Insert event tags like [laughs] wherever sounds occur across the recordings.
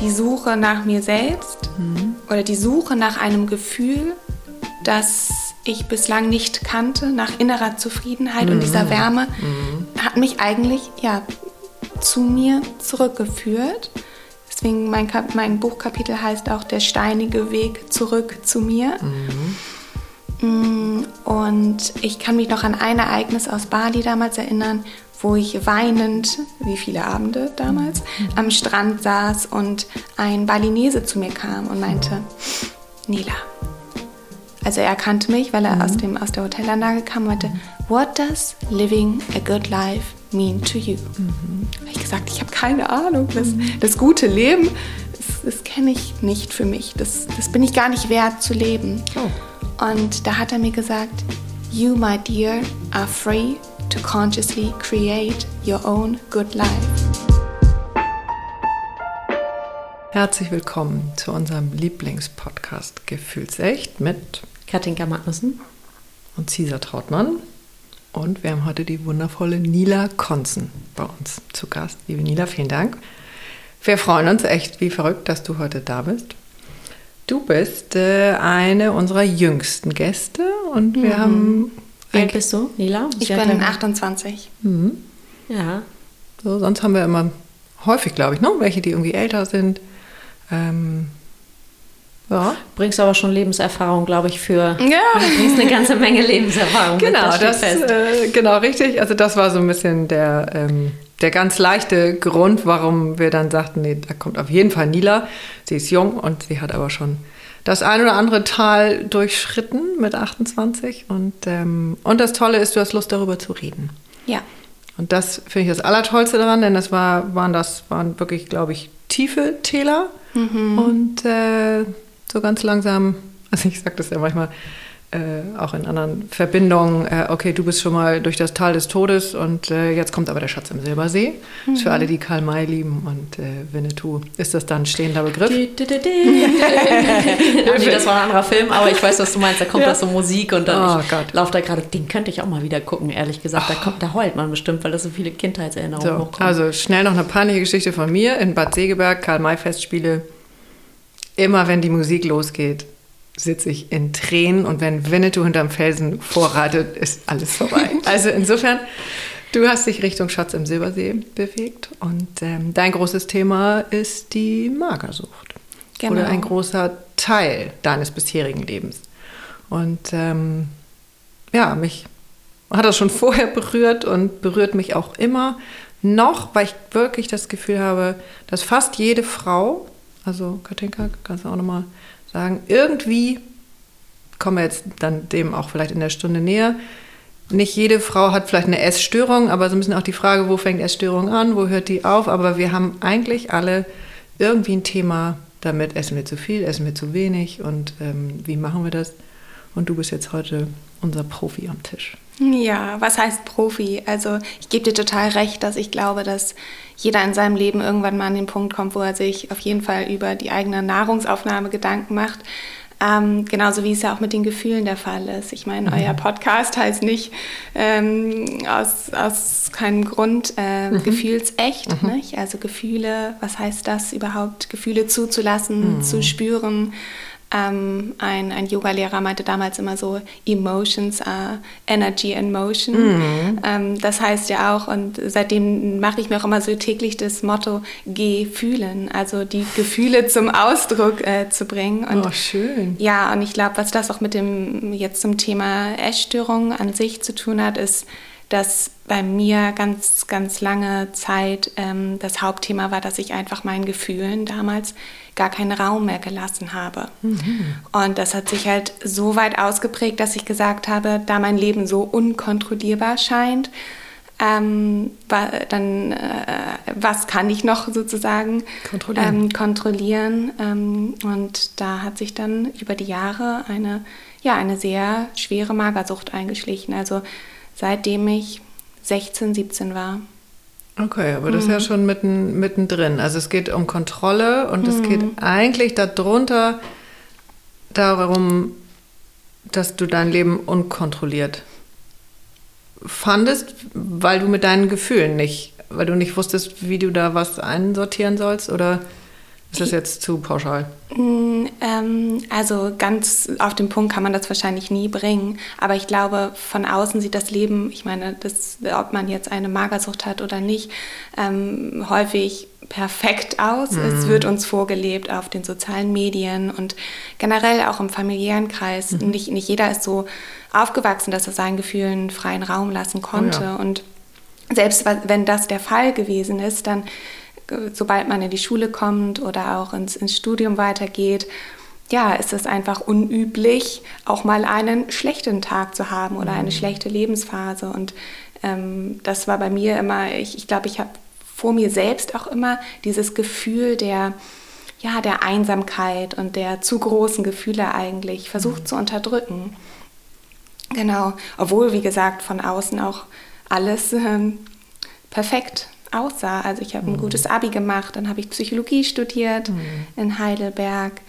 die Suche nach mir selbst oder die Suche nach einem Gefühl, das ich bislang nicht kannte, nach innerer Zufriedenheit und dieser Wärme, hat mich eigentlich ja, zu mir zurückgeführt. Deswegen mein, Kap mein Buchkapitel heißt auch Der steinige Weg zurück zu mir. Mm, Und ich kann mich noch an ein Ereignis aus Bali damals erinnern, wo ich weinend, wie viele Abende damals, am Strand saß und ein Balinese zu mir kam und meinte, Nila. Also er kannte mich, weil er aus, dem, aus der Hotelanlage kam und meinte, What does living a good life mean to you? Habe ich gesagt, ich habe keine Ahnung. Das, das gute Leben, das, das kenne ich nicht für mich. Das, das bin ich gar nicht wert zu leben. Und da hat er mir gesagt, You, my dear, are free to consciously create your own good life. Herzlich willkommen zu unserem Lieblingspodcast Gefühlsecht mit Katinka Magnussen. und Cesar Trautmann. Und wir haben heute die wundervolle Nila Konzen bei uns zu Gast. Liebe Nila, vielen Dank. Wir freuen uns echt wie verrückt, dass du heute da bist. Du bist äh, eine unserer jüngsten Gäste und wir haben Wie alt bist du, Nila? Ich bin klein. 28. Ja. so, sonst haben wir immer häufig, glaube ich, ne? welche, die irgendwie älter sind. Ähm, ja, Bringst aber schon Lebenserfahrung, glaube ich, für. Ja. Bringst eine ganze Menge Lebenserfahrung. mit, Genau, steht das, fest. äh, genau, richtig. Also das war so ein bisschen der, ähm, der ganz leichte Grund, warum wir dann sagten, nee, da kommt auf jeden Fall Nila. Sie ist jung und sie hat aber schon das ein oder andere Tal durchschritten mit 28. Und, ähm, und das Tolle ist, du hast Lust darüber zu reden. Ja. Und das finde ich das Allertollste daran, denn das war, waren das waren wirklich, glaube ich, tiefe Täler. Und äh, so ganz langsam, [laughs] also ich sage das ja manchmal äh, auch in anderen Verbindungen, äh, okay, du bist schon mal durch das Tal des Todes und äh, jetzt kommt aber der Schatz im Silbersee. Ist Für alle, die Karl May lieben und äh, Winnetou, ist das dann ein stehender Begriff. Dü, dü, dü, dü. Ach nee, das war ein anderer Film, aber ich weiß, was du meinst. Da kommt Ja. da so Musik und dann Oh laufe da gerade. Den könnte ich auch mal wieder gucken, ehrlich gesagt. Da, kommt, da heult man bestimmt, weil da so viele Kindheitserinnerungen So, hochkommen. also schnell noch eine peinliche Geschichte von mir in Bad Segeberg, Karl-May-Festspiele. Immer wenn die Musik losgeht, sitze ich in Tränen und wenn Winnetou hinterm Felsen vorratet, ist alles vorbei. [laughs] Also insofern, du hast dich Richtung Schatz im Silbersee bewegt und ähm, dein großes Thema ist die Magersucht. Genau. Oder ein großer Teil deines bisherigen Lebens. Und ähm, ja, mich hat das schon vorher berührt und berührt mich auch immer noch, weil ich wirklich das Gefühl habe, dass fast jede Frau, also Katinka, kannst du auch nochmal sagen, irgendwie, kommen wir jetzt dann dem auch vielleicht in der Stunde näher, nicht jede Frau hat vielleicht eine Essstörung, aber so ein bisschen auch die Frage, wo fängt Essstörung an, wo hört die auf, aber wir haben eigentlich alle irgendwie ein Thema damit, essen wir zu viel, essen wir zu wenig und ähm, wie machen wir das? Und du bist jetzt heute unser Profi am Tisch. Ja, was heißt Profi? Also ich gebe dir total recht, dass ich glaube, dass jeder in seinem Leben irgendwann mal an den Punkt kommt, wo er sich auf jeden Fall über die eigene Nahrungsaufnahme Gedanken macht. Ähm, genauso wie es ja auch mit den Gefühlen der Fall ist. Ich meine, euer Podcast heißt nicht ähm, aus, aus keinem Grund äh, gefühlsecht. Nicht? Also Gefühle, was heißt das überhaupt? Gefühle zuzulassen, zu spüren. Ähm, ein, ein Yoga-Lehrer meinte damals immer so, Emotions are Energy and Motion. Ähm, das heißt ja auch, und seitdem mache ich mir auch immer so täglich das Motto, geh fühlen, also die Gefühle zum Ausdruck äh, zu bringen. Und oh, schön. ja, und ich glaube, was das auch mit dem jetzt zum Thema Essstörung an sich zu tun hat, ist, dass bei mir ganz, ganz lange Zeit ähm, das Hauptthema war, dass ich einfach meinen Gefühlen damals gar keinen Raum mehr gelassen habe. Und das hat sich halt so weit ausgeprägt, dass ich gesagt habe, da mein Leben so unkontrollierbar scheint, ähm, dann äh, was kann ich noch sozusagen Kontrollieren. Ähm, kontrollieren. Ähm, und da hat sich dann über die Jahre eine, ja, eine sehr schwere Magersucht eingeschlichen. Also seitdem ich 16, 17 war. Okay, aber das ist ja schon mitten, mittendrin. Also es geht um Kontrolle und es geht eigentlich darunter darum, dass du dein Leben unkontrolliert fandest, weil du mit deinen Gefühlen nicht, weil du nicht wusstest, wie du da was einsortieren sollst oder Ist das jetzt zu pauschal? Mm, ähm, also ganz auf den Punkt kann man das wahrscheinlich nie bringen. Aber ich glaube, von außen sieht das Leben, ich meine, das, ob man jetzt eine Magersucht hat oder nicht, ähm, häufig perfekt aus. Mhm. Es wird uns vorgelebt auf den sozialen Medien und generell auch im familiären Kreis. Mhm. Nicht, nicht jeder ist so aufgewachsen, dass er seinen Gefühlen freien Raum lassen konnte. Oh ja. Und selbst wenn das der Fall gewesen ist, dann sobald man in die Schule kommt oder auch ins, ins Studium weitergeht, ja, ist es einfach unüblich, auch mal einen schlechten Tag zu haben oder eine mhm. schlechte Lebensphase. Und ähm, das war bei mir immer, ich glaube, ich, glaub, ich habe vor mir selbst auch immer dieses Gefühl der, ja, der Einsamkeit und der zu großen Gefühle eigentlich versucht mhm. zu unterdrücken. Genau, obwohl, wie gesagt, von außen auch alles ähm, perfekt aussah. Also ich habe ein mhm. gutes Abi gemacht, dann habe ich Psychologie studiert mhm. in Heidelberg,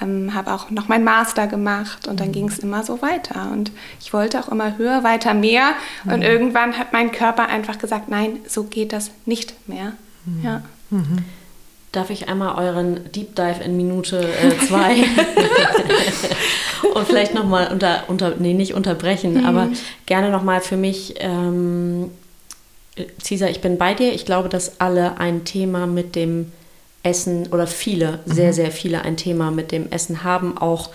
ähm, habe auch noch meinen Master gemacht und dann mhm. ging es immer so weiter. Und ich wollte auch immer höher, weiter, mehr. Und mhm. irgendwann hat mein Körper einfach gesagt, nein, so geht das nicht mehr. Mhm. Ja. Darf ich einmal euren Deep Dive in Minute 2 äh, [laughs] und vielleicht nochmal unter, unter, nee, nicht unterbrechen, aber gerne nochmal für mich ähm, Cesar, ich bin bei dir. Ich glaube, dass alle ein Thema mit dem Essen oder viele, sehr, mhm. sehr viele ein Thema mit dem Essen haben, auch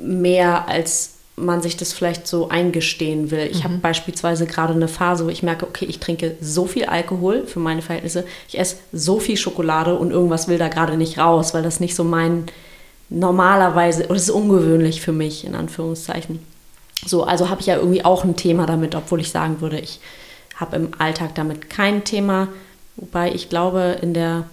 mehr als man sich das vielleicht so eingestehen will. Ich mhm. habe beispielsweise gerade eine Phase, wo ich merke, okay, ich trinke so viel Alkohol für meine Verhältnisse, ich esse so viel Schokolade und irgendwas will da gerade nicht raus, weil das nicht so mein normalerweise, oder es ist ungewöhnlich für mich, in Anführungszeichen. So, also habe ich ja irgendwie auch ein Thema damit, obwohl ich sagen würde, ich habe im Alltag damit kein Thema. Wobei ich glaube, in der,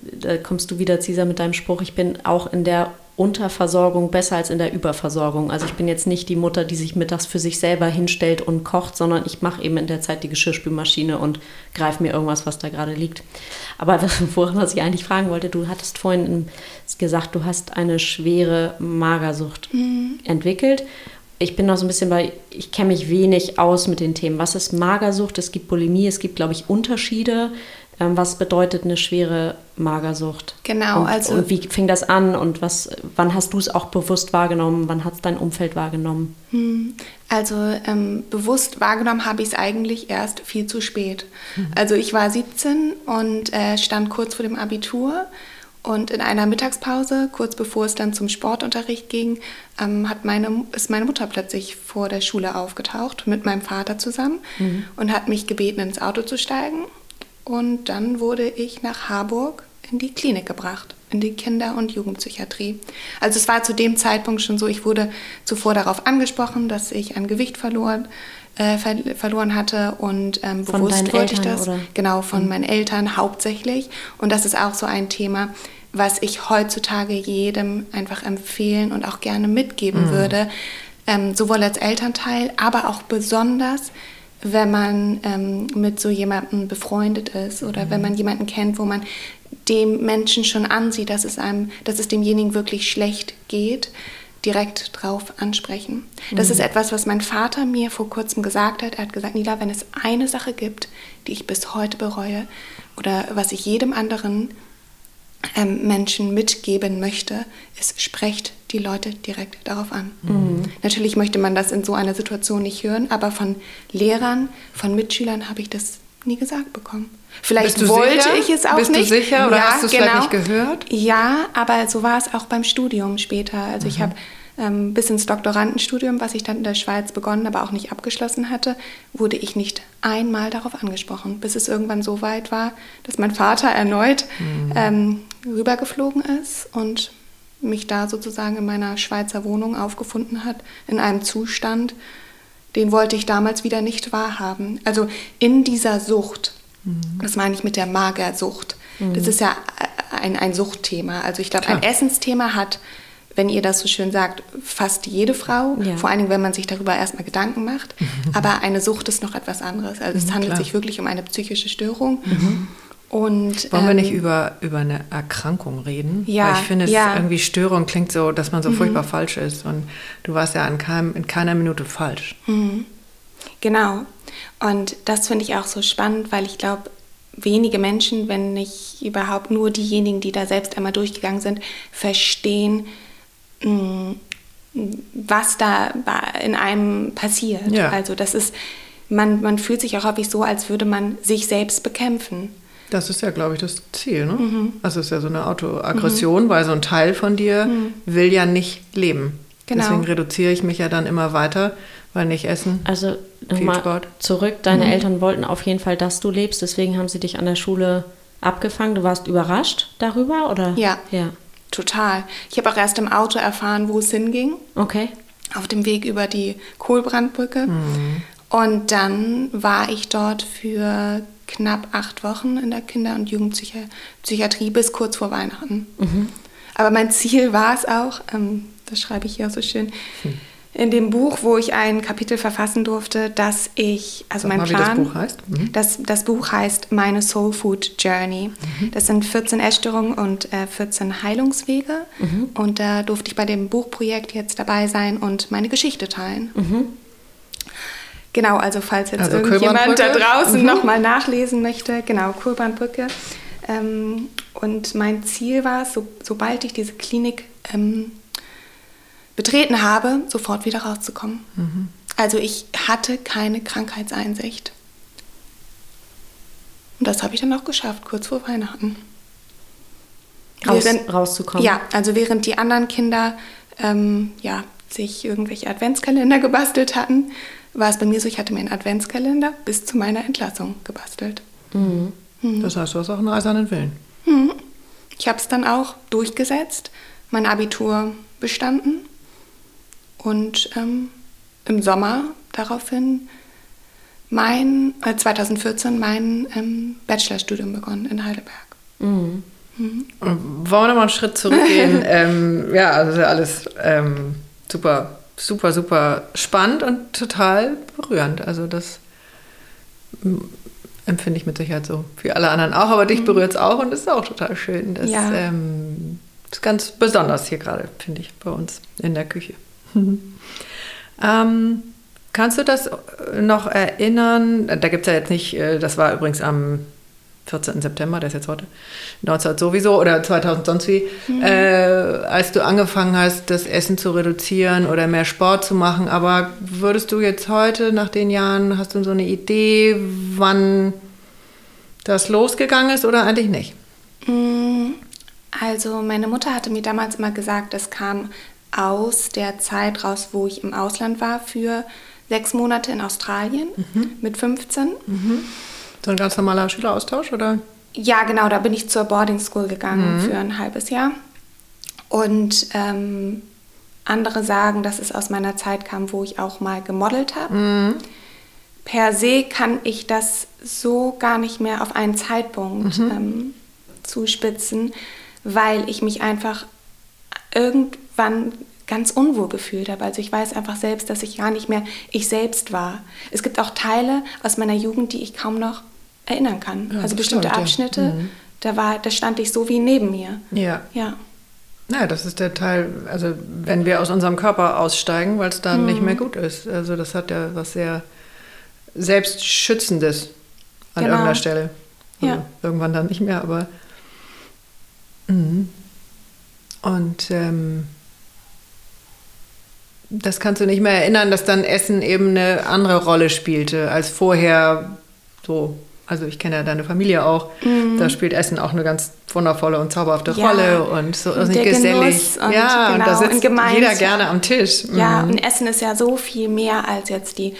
da kommst du wieder, Cesar, mit deinem Spruch, ich bin auch in der Unterversorgung besser als in der Überversorgung. Also ich bin jetzt nicht die Mutter, die sich mittags für sich selber hinstellt und kocht, sondern ich mache eben in der Zeit die Geschirrspülmaschine und greife mir irgendwas, was da gerade liegt. Aber [laughs] woran was ich eigentlich fragen wollte, du hattest vorhin gesagt, du hast eine schwere Magersucht mhm. entwickelt ich bin noch so ein bisschen bei, ich kenne mich wenig aus mit den Themen. Was ist Magersucht? Es gibt Bulimie, es gibt, glaube ich, Unterschiede. Ähm, was bedeutet eine schwere Magersucht? Genau, und, also. Und wie fing das an und was, wann hast du es auch bewusst wahrgenommen? Wann hat es dein Umfeld wahrgenommen? Hm, also ähm, bewusst wahrgenommen habe ich es eigentlich erst viel zu spät. Mhm. Also ich war 17 und äh, stand kurz vor dem Abitur und in einer Mittagspause, kurz bevor es dann zum Sportunterricht ging, ähm, hat meine, ist meine Mutter plötzlich vor der Schule aufgetaucht mit meinem Vater zusammen mhm. und hat mich gebeten, ins Auto zu steigen. Und dann wurde ich nach Harburg in die Klinik gebracht, in die Kinder- und Jugendpsychiatrie. Also es war zu dem Zeitpunkt schon so, ich wurde zuvor darauf angesprochen, dass ich an Gewicht verloren, äh, ver verloren hatte und ähm, bewusst wollte ich das. Oder? Genau, von mhm. meinen Eltern hauptsächlich. Und das ist auch so ein Thema, was ich heutzutage jedem einfach empfehlen und auch gerne mitgeben mhm. würde, ähm, sowohl als Elternteil, aber auch besonders, wenn man ähm, mit so jemandem befreundet ist oder mhm. wenn man jemanden kennt, wo man dem Menschen schon ansieht, dass es einem, dass es demjenigen wirklich schlecht geht, direkt drauf ansprechen. Das mhm. ist etwas, was mein Vater mir vor kurzem gesagt hat. Er hat gesagt, Nila, wenn es eine Sache gibt, die ich bis heute bereue oder was ich jedem anderen ähm, Menschen mitgeben möchte, ist, sprecht die Leute direkt darauf an. Mhm. Natürlich möchte man das in so einer Situation nicht hören, aber von Lehrern, von Mitschülern habe ich das nie gesagt bekommen. Vielleicht wollte sicher? ich es auch Bist nicht. Bist du sicher oder ja, hast du es genau. vielleicht nicht gehört? Ja, aber so war es auch beim Studium später. Also mhm. ich habe ähm, bis ins Doktorandenstudium, was ich dann in der Schweiz begonnen, aber auch nicht abgeschlossen hatte, wurde ich nicht einmal darauf angesprochen, bis es irgendwann so weit war, dass mein Vater erneut mhm. ähm, rübergeflogen ist und mich da sozusagen in meiner Schweizer Wohnung aufgefunden hat, in einem Zustand, den wollte ich damals wieder nicht wahrhaben. Also in dieser Sucht, mhm. das meine ich mit der Magersucht, mhm. das ist ja ein, ein Suchtthema. Also ich glaube, ein Essensthema hat wenn ihr das so schön sagt, fast jede Frau, ja. vor allen Dingen, wenn man sich darüber erstmal Gedanken macht. [laughs] Aber eine Sucht ist noch etwas anderes. Also es mhm, handelt klar. sich wirklich um eine psychische Störung. Und, Wollen ähm, wir nicht ähm, über, über eine Erkrankung reden? Ja. Weil ich finde, ja. irgendwie Störung klingt so, dass man so mhm. furchtbar falsch ist. Und du warst ja in, keinem, in keiner Minute falsch. Mhm. Genau. Und das finde ich auch so spannend, weil ich glaube, wenige Menschen, wenn nicht überhaupt nur diejenigen, die da selbst einmal durchgegangen sind, verstehen, mh, was da in einem passiert. Ja. Also das ist, man, man fühlt sich auch häufig so, als würde man sich selbst bekämpfen. Das ist ja, glaube ich, das Ziel. Ne? Mhm. Also es ist ja so eine Autoaggression, mhm. weil so ein Teil von dir mhm. will ja nicht leben. Genau. Deswegen reduziere ich mich ja dann immer weiter, weil nicht essen. Also nochmal zurück, deine mhm. Eltern wollten auf jeden Fall, dass du lebst, deswegen haben sie dich an der Schule abgefangen. Du warst überrascht darüber, oder? Ja. Ja. Total. Ich habe auch erst im Auto erfahren, wo es hinging. Okay. Auf dem Weg über die Kohlbrandbrücke. Mhm. Und dann war ich dort für knapp acht Wochen in der Kinder- und Jugendpsychiatrie bis kurz vor Weihnachten. Mhm. Aber mein Ziel war es auch, ähm, das schreibe ich hier auch so schön, hm in dem Buch, wo ich ein Kapitel verfassen durfte, dass ich, also Sag mein mal, Plan, wie das Buch heißt. Mhm. Das, das Buch heißt Meine Soul Food Journey. Mhm. Das sind 14 Essstörungen und äh, 14 Heilungswege. Mhm. Und da durfte ich bei dem Buchprojekt jetzt dabei sein und meine Geschichte teilen. Genau, also falls jetzt also irgendjemand da draußen mhm. nochmal nachlesen möchte, genau, Kurbanbrücke. Ähm, und mein Ziel war, so, sobald ich diese Klinik ähm, betreten habe, sofort wieder rauszukommen. Mhm. Also ich hatte keine Krankheitseinsicht. Und das habe ich dann auch geschafft, kurz vor Weihnachten. Raus, während, rauszukommen. Ja, also während die anderen Kinder ähm, ja, sich irgendwelche Adventskalender [laughs] gebastelt hatten, war es bei mir so, ich hatte mir einen Adventskalender bis zu meiner Entlassung gebastelt. Mhm. Mhm. Das heißt, du hast auch einen eisernen Willen. Mhm. Ich habe es dann auch durchgesetzt, mein Abitur bestanden und ähm, im Sommer daraufhin mein, äh, 2014 mein ähm, Bachelorstudium begonnen in Heidelberg. Mhm. Mhm. Wollen wir nochmal einen Schritt zurückgehen? [laughs] ähm, ja, also alles ähm, super, super, super spannend und total berührend. Also das empfinde ich mit Sicherheit so. Für alle anderen auch, aber dich mhm. berührt es auch und das ist auch total schön. Das ja. ähm, ist ganz besonders hier gerade, finde ich, bei uns in der Küche. [laughs] ähm, kannst du das noch erinnern? Da gibt es ja jetzt nicht, äh, das war übrigens am 14. September, der ist jetzt heute, 19 sowieso oder 2000 sonst wie, mhm. äh, als du angefangen hast, das Essen zu reduzieren oder mehr Sport zu machen. Aber würdest du jetzt heute, nach den Jahren, hast du so eine Idee, wann das losgegangen ist oder eigentlich nicht? Mm, also meine Mutter hatte mir damals immer gesagt, es kam aus der Zeit raus, wo ich im Ausland war für sechs Monate in Australien mhm. mit 15. Mhm. So ein ganz normaler Schüleraustausch, oder? Ja, genau, da bin ich zur Boarding School gegangen mhm. für ein halbes Jahr. Und ähm, andere sagen, dass es aus meiner Zeit kam, wo ich auch mal gemodelt habe. Mhm. Per se kann ich das so gar nicht mehr auf einen Zeitpunkt mhm. ähm, zuspitzen, weil ich mich einfach irgendwann ganz unwohl gefühlt habe. Also ich weiß einfach selbst, dass ich gar nicht mehr ich selbst war. Es gibt auch Teile aus meiner Jugend, die ich kaum noch erinnern kann. Ja, also bestimmte stimmt, Abschnitte, ja. mhm. da war, da stand ich so wie neben mir. Ja. Ja. Ja, das ist der Teil, also wenn wir aus unserem Körper aussteigen, weil es dann mhm. nicht mehr gut ist. Also das hat ja was sehr Selbstschützendes an genau. irgendeiner Stelle. Also ja. Irgendwann dann nicht mehr, aber. Mhm. Und ähm, das kannst du nicht mehr erinnern, dass dann Essen eben eine andere Rolle spielte als vorher. So, also ich kenne ja deine Familie auch. Mhm. Da spielt Essen auch eine ganz wundervolle und zauberhafte ja. Rolle und so und nicht gesellig. Und, ja, genau, und da sitzt und jeder gerne am Tisch. Ja, mhm. und Essen ist ja so viel mehr als jetzt die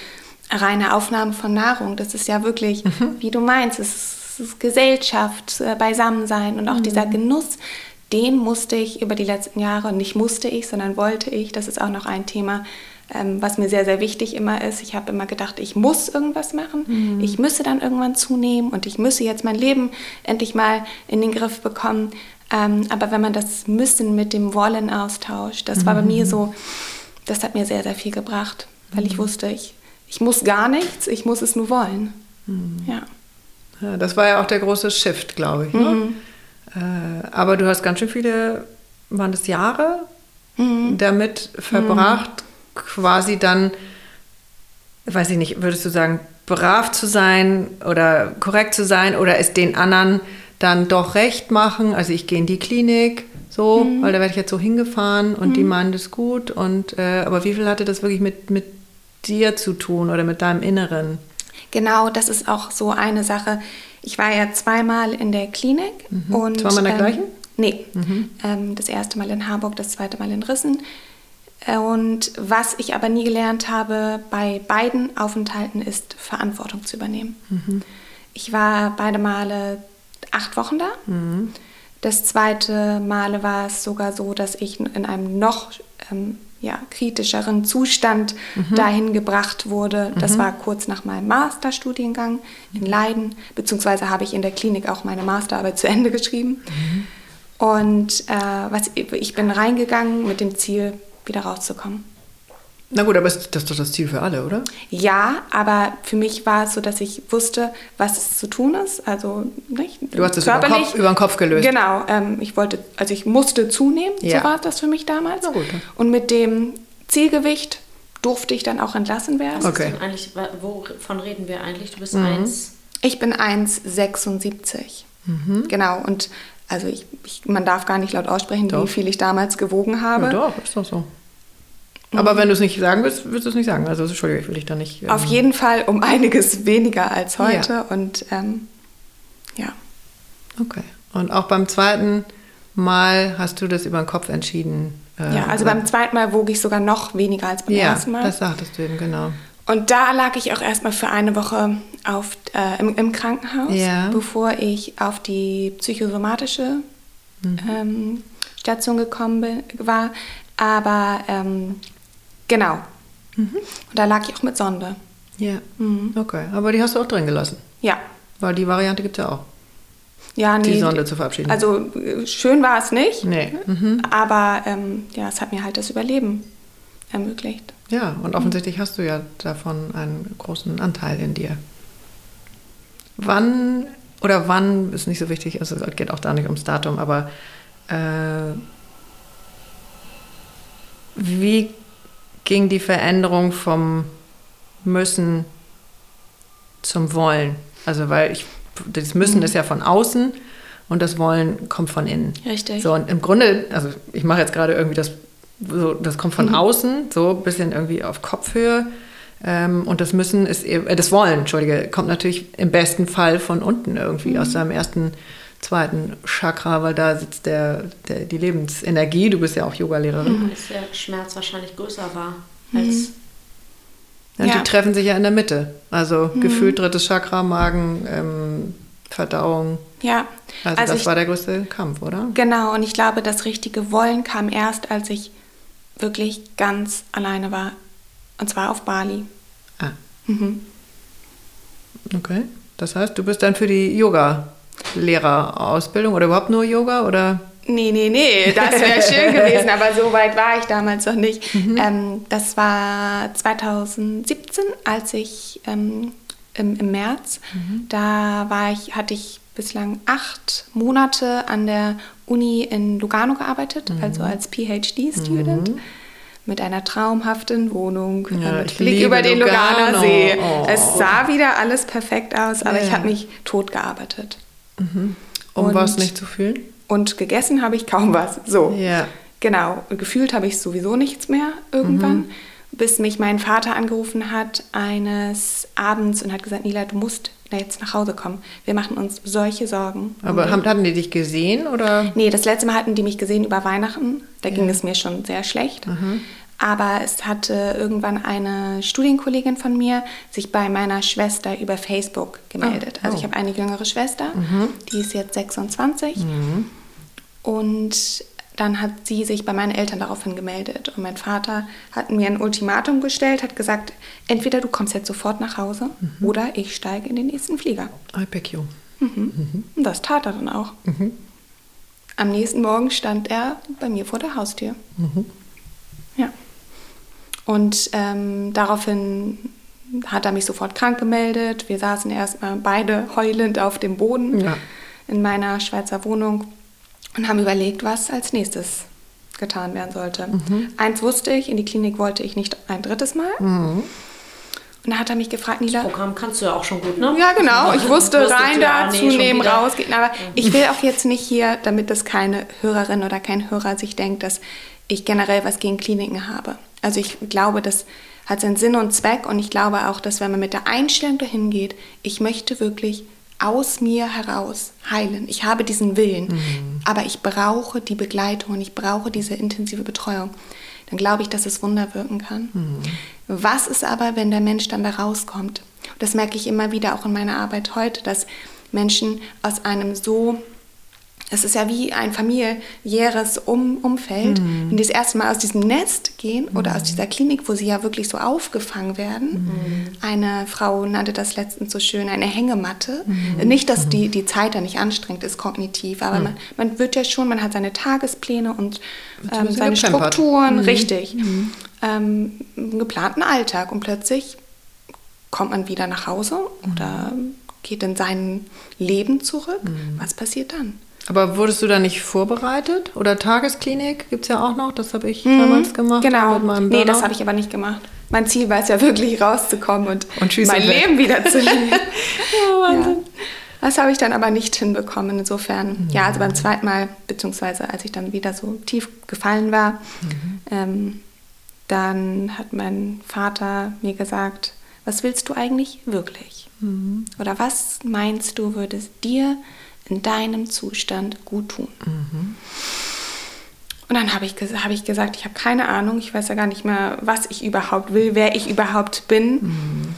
reine Aufnahme von Nahrung. Das ist ja wirklich, mhm. wie du meinst, es ist, es ist Gesellschaft, äh, Beisammensein und auch mhm. dieser Genuss den musste ich über die letzten Jahre, nicht musste ich, sondern wollte ich, das ist auch noch ein Thema, ähm, was mir sehr, sehr wichtig immer ist. Ich habe immer gedacht, ich muss irgendwas machen, mhm. ich müsse dann irgendwann zunehmen und ich müsse jetzt mein Leben endlich mal in den Griff bekommen. Ähm, aber wenn man das Müssen mit dem Wollen austauscht, das war bei mir mhm. so, das hat mir sehr, sehr viel gebracht, weil ich mhm. wusste, ich, ich muss gar nichts, ich muss es nur wollen. Mhm. Ja. ja. Das war ja auch der große Shift, glaube ich. Ne? Mhm. Äh, aber du hast ganz schön viele, waren das Jahre, damit verbracht. Quasi dann, weiß ich nicht, würdest du sagen, brav zu sein oder korrekt zu sein oder es den anderen dann doch recht machen. Also ich gehe in die Klinik, so, mhm. weil da werde ich jetzt so hingefahren und mhm. die meinen das gut. Und äh, aber wie viel hatte das wirklich mit, mit dir zu tun oder mit deinem Inneren? Genau, das ist auch so eine Sache. Ich war ja zweimal in der Klinik mhm. und zweimal in der ähm, gleichen? Nee, mhm. ähm, das erste Mal in Harburg, das zweite Mal in Rissen. Und was ich aber nie gelernt habe bei beiden Aufenthalten ist Verantwortung zu übernehmen. Mhm. Ich war beide Male acht Wochen da. Mhm. Das zweite Male war es sogar so, dass ich in einem noch ähm, ja, kritischeren Zustand mhm. dahin gebracht wurde. Das mhm. war kurz nach meinem Masterstudiengang in Leiden, beziehungsweise habe ich in der Klinik auch meine Masterarbeit zu Ende geschrieben. Mhm. Und äh, was, ich bin reingegangen mit dem Ziel, wieder rauszukommen. Na gut, aber das ist doch das Ziel für alle, oder? Ja, aber für mich war es so, dass ich wusste, was es zu tun ist. Also nicht, du hast es über den, Kopf, über den Kopf gelöst. Genau, ähm, ich wollte, also ich musste zunehmen, ja. so war das für mich damals. Na gut. Und mit dem Zielgewicht durfte ich dann auch entlassen werden. Okay. Eigentlich, wovon reden wir eigentlich? Du bist mhm. 1? Ich bin 1,76. Mhm. Genau, und also ich, ich, man darf gar nicht laut aussprechen, doch. wie viel ich damals gewogen habe. Ja, doch, ist doch so. Aber wenn du es nicht sagen willst, willst du es nicht sagen. Also Entschuldigung, ich will dich da nicht. Ähm Auf jeden Fall um einiges weniger als heute. Ja. Und ähm, ja. Okay. Und auch beim zweiten Mal hast du das über den Kopf entschieden. Äh, ja, also beim zweiten Mal wog ich sogar noch weniger als beim ja, ersten Mal. Das sagtest du eben, genau. Und da lag ich auch erstmal für eine Woche auf, äh, im, im, Krankenhaus, ja. bevor ich auf die psychosomatische mhm. ähm, Station gekommen bin, war. Aber ähm, Genau. Mhm. Und da lag ich auch mit Sonde. Ja. Mhm. Okay. Aber die hast du auch drin gelassen? Ja. Weil die Variante gibt es ja auch. Ja, nee. Die Sonde zu verabschieden. Also schön war es nicht. Nee. Mhm. Aber ähm, ja, es hat mir halt das Überleben ermöglicht. Ja, und offensichtlich hast du ja davon einen großen Anteil in dir. Wann oder wann ist nicht so wichtig, also es geht auch da nicht ums Datum, aber äh, wie ging die Veränderung vom Müssen zum Wollen. Also weil ich, das Müssen mhm. ist ja von außen und das Wollen kommt von innen. Richtig. So und im Grunde, also ich mache jetzt gerade irgendwie das, so, das kommt von mhm. außen, so ein bisschen irgendwie auf Kopfhöhe. Ähm, und das Müssen ist, äh, das Wollen, Entschuldige, kommt natürlich im besten Fall von unten irgendwie mhm. aus seinem ersten zweiten Chakra, weil da sitzt der, der, die Lebensenergie. Du bist ja auch Yogalehrerin. Mhm. Ist der Schmerz wahrscheinlich größer war als. Ja, ja. Die treffen sich ja in der Mitte. Also mhm. gefühlt drittes Chakra, Magen, ähm, Verdauung. Ja. Also, also das ich, war der größte Kampf, oder? Genau, und ich glaube, das richtige Wollen kam erst, als ich wirklich ganz alleine war. Und zwar auf Bali. Ah. Mhm. Okay. Das heißt, du bist dann für die Yoga Lehrerausbildung oder überhaupt nur Yoga oder? Nee, nee, nee, das wäre schön [laughs] gewesen, aber so weit war ich damals noch nicht. Mhm. Ähm, das war 2017, als ich ähm, im, im, März, mhm. da war ich, hatte ich bislang acht Monate an der Uni in Lugano gearbeitet, mhm. also als PhD-Student mhm. mit einer traumhaften Wohnung ja, mit Blick über den Luganer See. Oh. Es sah wieder alles perfekt aus, aber ja. ich habe mich tot gearbeitet. Mhm. Um und, was nicht zu fühlen? Und gegessen habe ich kaum was. So. Ja. Genau. Gefühlt habe ich sowieso nichts mehr irgendwann. Mhm. Bis mich mein Vater angerufen hat eines Abends und hat gesagt, Nila, du musst jetzt nach Hause kommen. Wir machen uns solche Sorgen. Aber um hatten die dich gesehen oder? Nee, das letzte Mal hatten die mich gesehen über Weihnachten. Da ja. ging es mir schon sehr schlecht. Mhm. Aber es hatte irgendwann eine Studienkollegin von mir sich bei meiner Schwester über Facebook gemeldet. Oh, also ich habe eine jüngere Schwester, mhm. die ist jetzt 26. Mhm. Und dann hat sie sich bei meinen Eltern daraufhin gemeldet. Und mein Vater hat mir ein Ultimatum gestellt, hat gesagt, entweder du kommst jetzt sofort nach Hause mhm. oder ich steige in den nächsten Flieger. I pick you. Mhm. Mhm. Und das tat er dann auch. Mhm. Am nächsten Morgen stand er bei mir vor der Haustür. Mhm. Ja. Und ähm, daraufhin hat er mich sofort krank gemeldet. Wir saßen erstmal beide heulend auf dem Boden ja. in meiner Schweizer Wohnung und haben überlegt, was als nächstes getan werden sollte. Mhm. Eins wusste ich, in die Klinik wollte ich nicht ein drittes Mal. Mhm. Und dann hat er mich gefragt, Nila. Das Programm kannst du ja auch schon gut, ne? Ja, genau. Ich [laughs] wusste rein da, ah, nee, zunehmen, rausgehen. Aber ich will auch jetzt nicht hier, damit das keine Hörerin oder kein Hörer sich denkt, dass ich generell was gegen Kliniken habe. Also ich glaube, das hat seinen Sinn und Zweck und ich glaube auch, dass wenn man mit der Einstellung dahin geht, ich möchte wirklich aus mir heraus heilen. Ich habe diesen Willen, mhm. aber ich brauche die Begleitung und ich brauche diese intensive Betreuung. Dann glaube ich, dass es Wunder wirken kann. Mhm. Was ist aber, wenn der Mensch dann da rauskommt? Das merke ich immer wieder auch in meiner Arbeit heute, dass Menschen aus einem so es ist ja wie ein familiäres um Umfeld. Mhm. Wenn die das erste Mal aus diesem Nest gehen oder aus mhm. dieser Klinik, wo sie ja wirklich so aufgefangen werden. Mhm. Eine Frau nannte das letztens so schön, eine Hängematte. Mhm. Nicht, dass die, die Zeit da nicht anstrengend ist, kognitiv, aber mhm. man, man wird ja schon, man hat seine Tagespläne und ähm, seine Strukturen, mhm. richtig, ähm, einen geplanten Alltag und plötzlich kommt man wieder nach Hause oder geht in sein Leben zurück. Was passiert dann? Aber wurdest du da nicht vorbereitet? Oder Tagesklinik gibt es ja auch noch, das habe ich mhm, damals gemacht. Genau. nee, das habe ich aber nicht gemacht. Mein Ziel war es ja wirklich rauszukommen und, und mein Leben wieder zu [laughs] leben. ja, Wahnsinn. Ja. Das habe ich dann aber nicht hinbekommen. Insofern, mhm. ja, also beim zweiten Mal, beziehungsweise als ich dann wieder so tief gefallen war, mhm. ähm, dann hat mein Vater mir gesagt, was willst du eigentlich wirklich? Mhm. Oder was meinst du, würde es dir in deinem Zustand gut tun. Mhm. Und dann habe ich, hab ich gesagt, ich habe keine Ahnung, ich weiß ja gar nicht mehr, was ich überhaupt will, wer ich überhaupt bin. Mhm.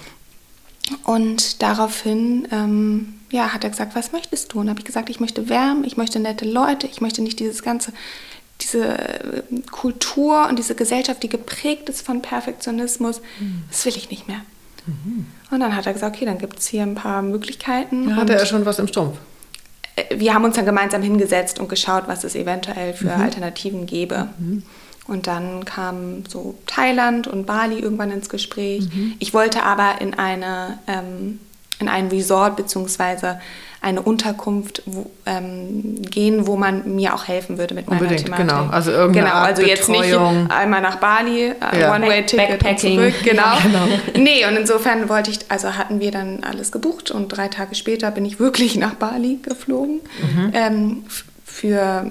Und daraufhin ähm, ja, hat er gesagt, was möchtest du? Und habe ich gesagt, ich möchte Wärme, ich möchte nette Leute, ich möchte nicht dieses ganze, diese äh, Kultur und diese Gesellschaft, die geprägt ist von Perfektionismus, mhm. das will ich nicht mehr. Mhm. Und dann hat er gesagt, okay, dann gibt es hier ein paar Möglichkeiten. Ja, hatte er schon was im Stumpf? Wir haben uns dann gemeinsam hingesetzt und geschaut, was es eventuell für mhm. Alternativen gäbe. Mhm. Und dann kam so Thailand und Bali irgendwann ins Gespräch. Mhm. Ich wollte aber in eine ähm, in ein Resort bzw eine Unterkunft wo, ähm, gehen, wo man mir auch helfen würde mit meiner Unbedingt, Thematik. Genau, also irgendeine genau, also jetzt nicht einmal nach Bali, äh, ja. One-Way-Ticket und zurück, genau. Ja, genau. nee, und insofern wollte ich, also hatten wir dann alles gebucht und drei Tage später bin ich wirklich nach Bali geflogen. Mhm. Ähm, für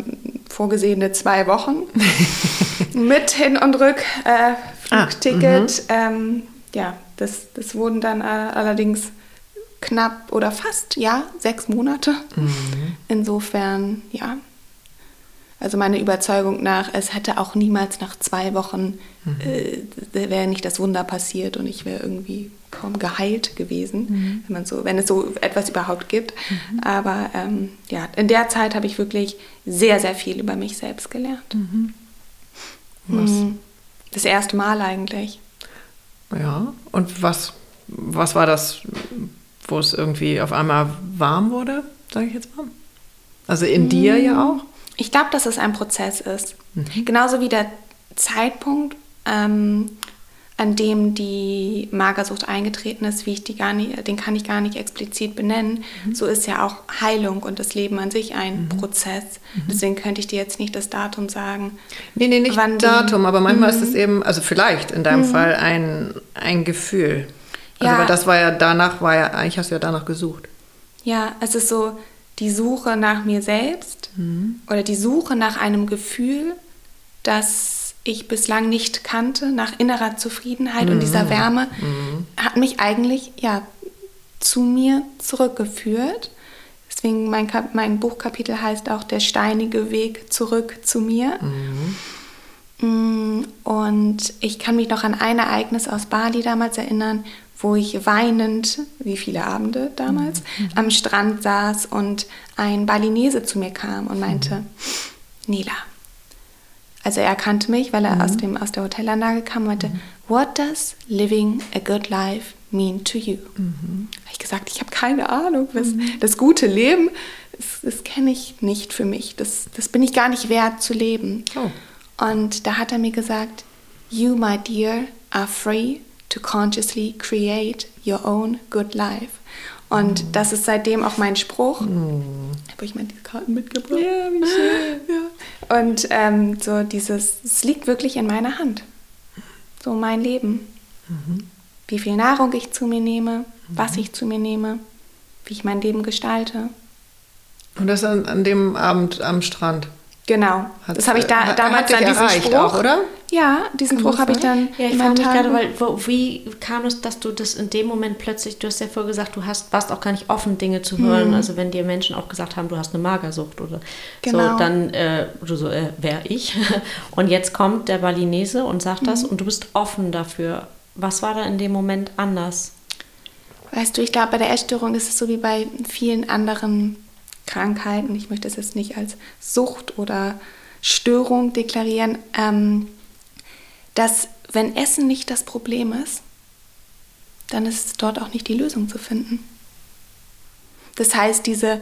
vorgesehene zwei Wochen [laughs] mit Hin- und Rückflugticket. Äh, ah, ähm, ja, das, das wurden dann äh, allerdings knapp oder fast, ja, sechs Monate. Mhm. Insofern, ja. Also meine Überzeugung nach, es hätte auch niemals nach zwei Wochen, mhm. äh, wäre nicht das Wunder passiert und ich wäre irgendwie kaum geheilt gewesen, mhm. wenn man so, wenn es so etwas überhaupt gibt. Mhm. Aber ähm, ja, in der Zeit habe ich wirklich sehr, sehr viel über mich selbst gelernt. Mhm. Was? Mhm. Das erste Mal eigentlich. Ja, und was, was war das wo es irgendwie auf einmal warm wurde, sage ich jetzt mal? Also in mhm. dir ja auch? Ich glaube, dass es ein Prozess ist. Mhm. Genauso wie der Zeitpunkt, ähm, an dem die Magersucht eingetreten ist, wie ich die gar nicht, den kann ich gar nicht explizit benennen. Mhm. So ist ja auch Heilung und das Leben an sich ein mhm. Prozess. Mhm. Deswegen könnte ich dir jetzt nicht das Datum sagen. Nee, nee, nicht Datum, aber manchmal ist es mhm. eben, also vielleicht in deinem mhm. Fall ein, ein Gefühl. Also, ja. weil das war ja danach, war ja, eigentlich hast du ja danach gesucht. Ja, es ist so die Suche nach mir selbst mhm. oder die Suche nach einem Gefühl, das ich bislang nicht kannte, nach innerer Zufriedenheit mhm. und dieser mhm. Wärme, mhm. hat mich eigentlich ja zu mir zurückgeführt. Deswegen mein, mein Buchkapitel heißt auch Der steinige Weg zurück zu mir. Mhm. Mm, und ich kann mich noch an ein Ereignis aus Bali damals erinnern, wo ich weinend, wie viele Abende damals, mhm. am Strand saß und ein Balinese zu mir kam und meinte, mhm. Nila. Also er kannte mich, weil er mhm. aus, dem, aus der Hotelanlage kam und meinte, mhm. What does living a good life mean to you? Mhm. Habe ich gesagt, ich habe keine Ahnung. Was, mhm. Das gute Leben, das, das kenne ich nicht für mich. Das, das bin ich gar nicht wert zu leben. Oh. Und da hat er mir gesagt, You, my dear, are free to consciously create your own good life. Und mm. das ist seitdem auch mein Spruch. Mm. Habe ich mal diese Karten mitgebracht? Ja, wie schön. [laughs] ja. Und ähm, so dieses, es liegt wirklich in meiner Hand. So mein Leben. Mhm. wie viel Nahrung ich zu mir nehme, was ich zu mir nehme, wie ich mein Leben gestalte. Und das an, an dem Abend am Strand. Genau. Hat- das habe ich da, hat- damals dann diesen erreicht Spruch, auch, oder? Ja, diesen Kann Spruch habe ich dann Ja, ich frage mich gerade, weil wo, wie kam es, dass du das in dem Moment plötzlich, du hast ja vorher gesagt, du hast, warst auch gar nicht offen, Dinge zu hören. Also wenn dir Menschen auch gesagt haben, du hast eine Magersucht oder Genau. so, dann äh, du so, äh, wer ich? [laughs] Und jetzt kommt der Balinese und sagt das und du bist offen dafür. Was war da in dem Moment anders? Weißt du, ich glaube, bei der Essstörung ist es so wie bei vielen anderen Krankheiten. Ich möchte es jetzt nicht als Sucht oder Störung deklarieren, ähm, dass wenn Essen nicht das Problem ist, dann ist dort auch nicht die Lösung zu finden. Das heißt, diese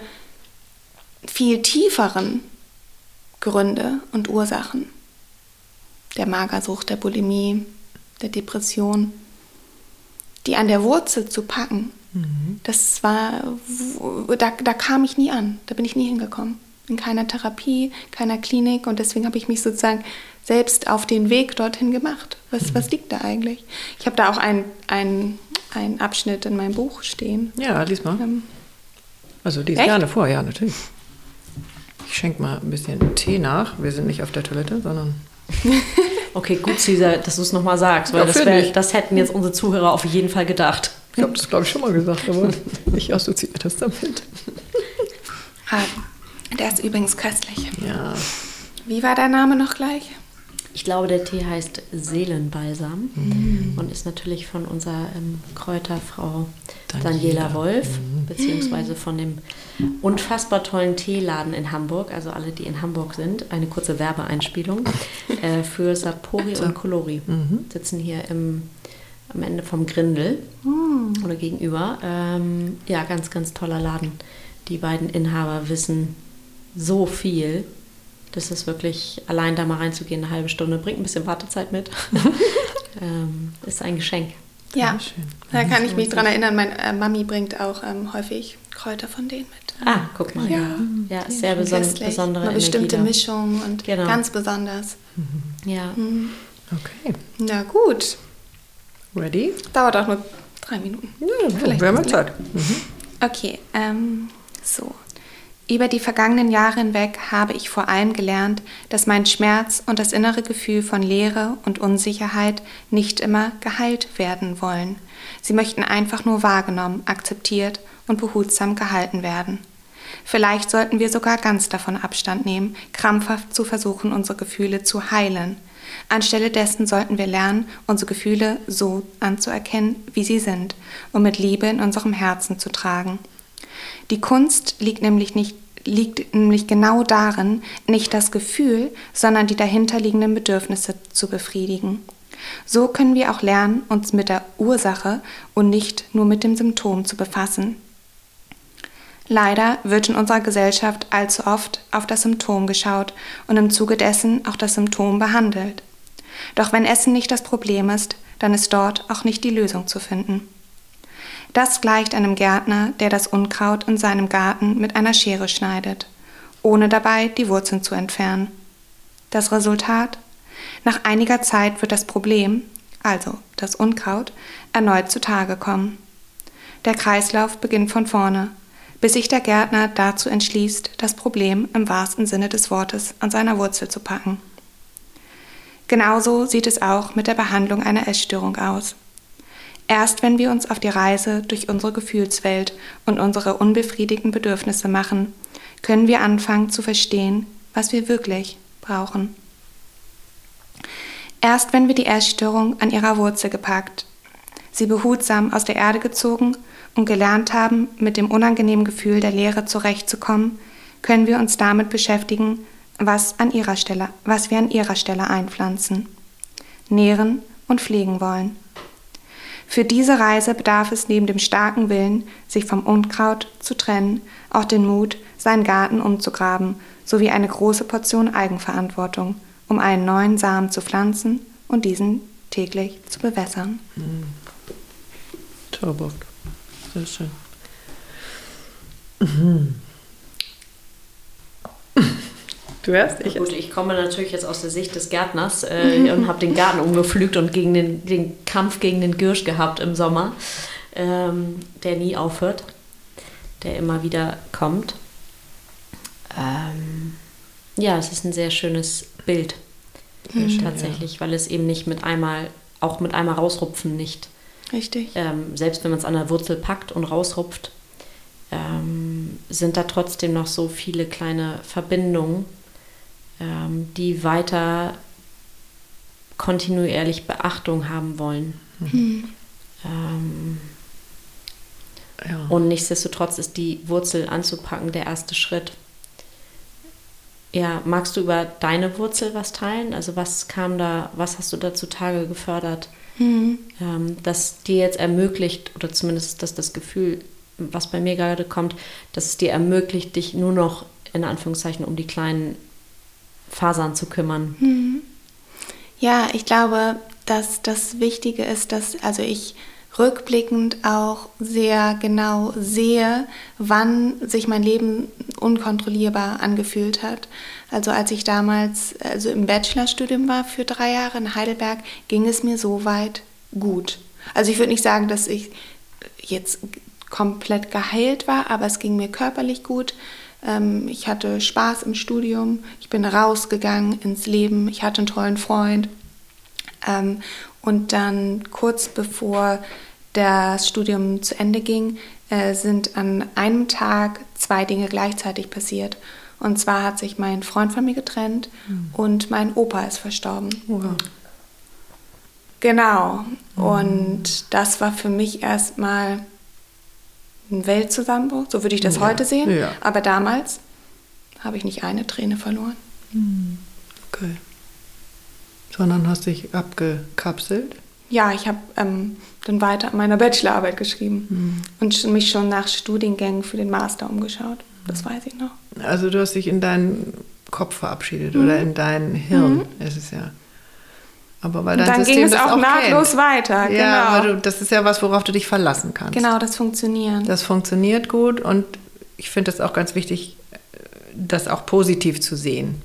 viel tieferen Gründe und Ursachen der Magersucht, der Bulimie, der Depression, die an der Wurzel zu packen, das war, da, da kam ich nie an, da bin ich nie hingekommen. In keiner Therapie, keiner Klinik und deswegen habe ich mich sozusagen selbst auf den Weg dorthin gemacht. Was, was liegt da eigentlich? Ich habe da auch einen ein Abschnitt in meinem Buch stehen. Ja, lies mal. Ähm, Also lies Echt? gerne vor, ja, natürlich. Ich schenke mal ein bisschen Tee nach. Wir sind nicht auf der Toilette, sondern. [laughs] Okay, gut, Caesar, dass du es nochmal sagst, weil Ja, das, wär, das hätten jetzt unsere Zuhörer auf jeden Fall gedacht. Ich habe das, glaube ich, schon mal gesagt, aber ich assoziiere das damit. ah, der ist übrigens köstlich. Ja. Wie war dein Name noch gleich? Ich glaube, der Tee heißt Seelenbalsam und ist natürlich von unserer ähm, Kräuterfrau Daniela. Daniela Wolf, beziehungsweise von dem unfassbar tollen Teeladen in Hamburg, also alle, die in Hamburg sind, eine kurze Werbeeinspielung [laughs] äh, für Sapori und Colori. Sitzen hier im, am Ende vom Grindel oder gegenüber. Ähm, ja, ganz, ganz toller Laden. Die beiden Inhaber wissen so viel. Das ist wirklich, allein da mal reinzugehen, eine halbe Stunde, bringt ein bisschen Wartezeit mit. [laughs] ähm, ist ein Geschenk. Ja, schön. da kann ich mich dran erinnern. Meine äh, Mami bringt auch ähm, häufig Kräuter von denen mit. Ah, guck mal. Ja. ja ist sehr beson köstlich. besondere Eine bestimmte Energie Mischung und Genau. ganz besonders. da. Ja. Okay. Na gut, Ready? dauert auch nur drei Minuten. Ja, Vielleicht wir haben. Zeit. Okay, ähm, so. Über die vergangenen Jahre hinweg habe ich vor allem gelernt, dass mein Schmerz und das innere Gefühl von Leere und Unsicherheit nicht immer geheilt werden wollen. Sie möchten einfach nur wahrgenommen, akzeptiert und behutsam gehalten werden. Vielleicht sollten wir sogar ganz davon Abstand nehmen, krampfhaft zu versuchen, unsere Gefühle zu heilen. Anstelle dessen sollten wir lernen, unsere Gefühle so anzuerkennen, wie sie sind, und mit Liebe in unserem Herzen zu tragen. Die Kunst liegt nämlich, nicht, liegt nämlich genau darin, nicht das Gefühl, sondern die dahinterliegenden Bedürfnisse zu befriedigen. So können wir auch lernen, uns mit der Ursache und nicht nur mit dem Symptom zu befassen. Leider wird in unserer Gesellschaft allzu oft auf das Symptom geschaut und im Zuge dessen auch das Symptom behandelt. Doch wenn Essen nicht das Problem ist, dann ist dort auch nicht die Lösung zu finden. Das gleicht einem Gärtner, der das Unkraut in seinem Garten mit einer Schere schneidet, ohne dabei die Wurzeln zu entfernen. Das Resultat? Nach einiger Zeit wird das Problem, also das Unkraut, erneut zutage kommen. Der Kreislauf beginnt von vorne, bis sich der Gärtner dazu entschließt, das Problem im wahrsten Sinne des Wortes an seiner Wurzel zu packen. Genauso sieht es auch mit der Behandlung einer Essstörung aus. Erst wenn wir uns auf die Reise durch unsere Gefühlswelt und unsere unbefriedigten Bedürfnisse machen, können wir anfangen zu verstehen, was wir wirklich brauchen. Erst wenn wir die Essstörung an ihrer Wurzel gepackt, sie behutsam aus der Erde gezogen und gelernt haben, mit dem unangenehmen Gefühl der Leere zurechtzukommen, können wir uns damit beschäftigen, was, an ihrer Stelle, was wir an ihrer Stelle einpflanzen, nähren und pflegen wollen. Für diese Reise bedarf es neben dem starken Willen, sich vom Unkraut zu trennen, auch den Mut, seinen Garten umzugraben, sowie eine große Portion Eigenverantwortung, um einen neuen Samen zu pflanzen und diesen täglich zu bewässern. Zauberhaft. Sehr schön. Mhm. Du hörst? Ich, gut, ich komme natürlich jetzt aus der Sicht des Gärtners äh, und habe den Garten umgepflügt und gegen den, den Kampf gegen den Girsch gehabt im Sommer, ähm, der nie aufhört, der immer wieder kommt. Ähm, ja, es ist ein sehr schönes Bild mhm. tatsächlich, ja. weil es eben nicht mit einmal, auch mit einmal rausrupfen nicht. Richtig. Ähm, selbst wenn man es an der Wurzel packt und rausrupft, ähm, sind da trotzdem noch so viele kleine Verbindungen, ähm, die weiter kontinuierlich Beachtung haben wollen. Mhm. Ähm, ja. Und nichtsdestotrotz ist die Wurzel anzupacken der erste Schritt. Ja, magst du über deine Wurzel was teilen? Also was kam da, was hast du da zutage gefördert, mhm. ähm, das dir jetzt ermöglicht, oder zumindest dass das Gefühl, was bei mir gerade kommt, dass es dir ermöglicht, dich nur noch in Anführungszeichen um die kleinen Fasern zu kümmern. Mhm. Ja, ich glaube, dass das Wichtige ist, dass also ich rückblickend auch sehr genau sehe, wann sich mein Leben unkontrollierbar angefühlt hat. Also als ich damals also im Bachelorstudium war für drei Jahre in Heidelberg, ging es mir so weit gut. Also ich würde nicht sagen, dass ich jetzt komplett geheilt war, aber es ging mir körperlich gut. Ähm, ich hatte Spaß im Studium, ich bin rausgegangen ins Leben, ich hatte einen tollen Freund. Ähm, und dann kurz bevor das Studium zu Ende ging, äh, sind an einem Tag zwei Dinge gleichzeitig passiert. Und zwar hat sich mein Freund von mir getrennt mhm. und mein Opa ist verstorben. Wow. Genau. Mhm. Und das war für mich erstmal ein Weltzusammenbruch, so würde ich das ja. heute sehen. Ja. Aber damals habe ich nicht eine Träne verloren. Mhm. Okay. Sondern hast dich abgekapselt? Ja, ich habe ähm, dann weiter an meiner Bachelorarbeit geschrieben mhm. und mich schon nach Studiengängen für den Master umgeschaut. Das weiß ich noch. Also du hast dich in deinen Kopf verabschiedet mhm. oder in dein Hirn, mhm. ist es ja. Aber weil dein dann System ging es das auch, auch nahtlos kennt. weiter. Ja, genau. Du, das ist ja was, worauf du dich verlassen kannst. Genau, das funktioniert. Das funktioniert gut und ich finde es auch ganz wichtig, das auch positiv zu sehen.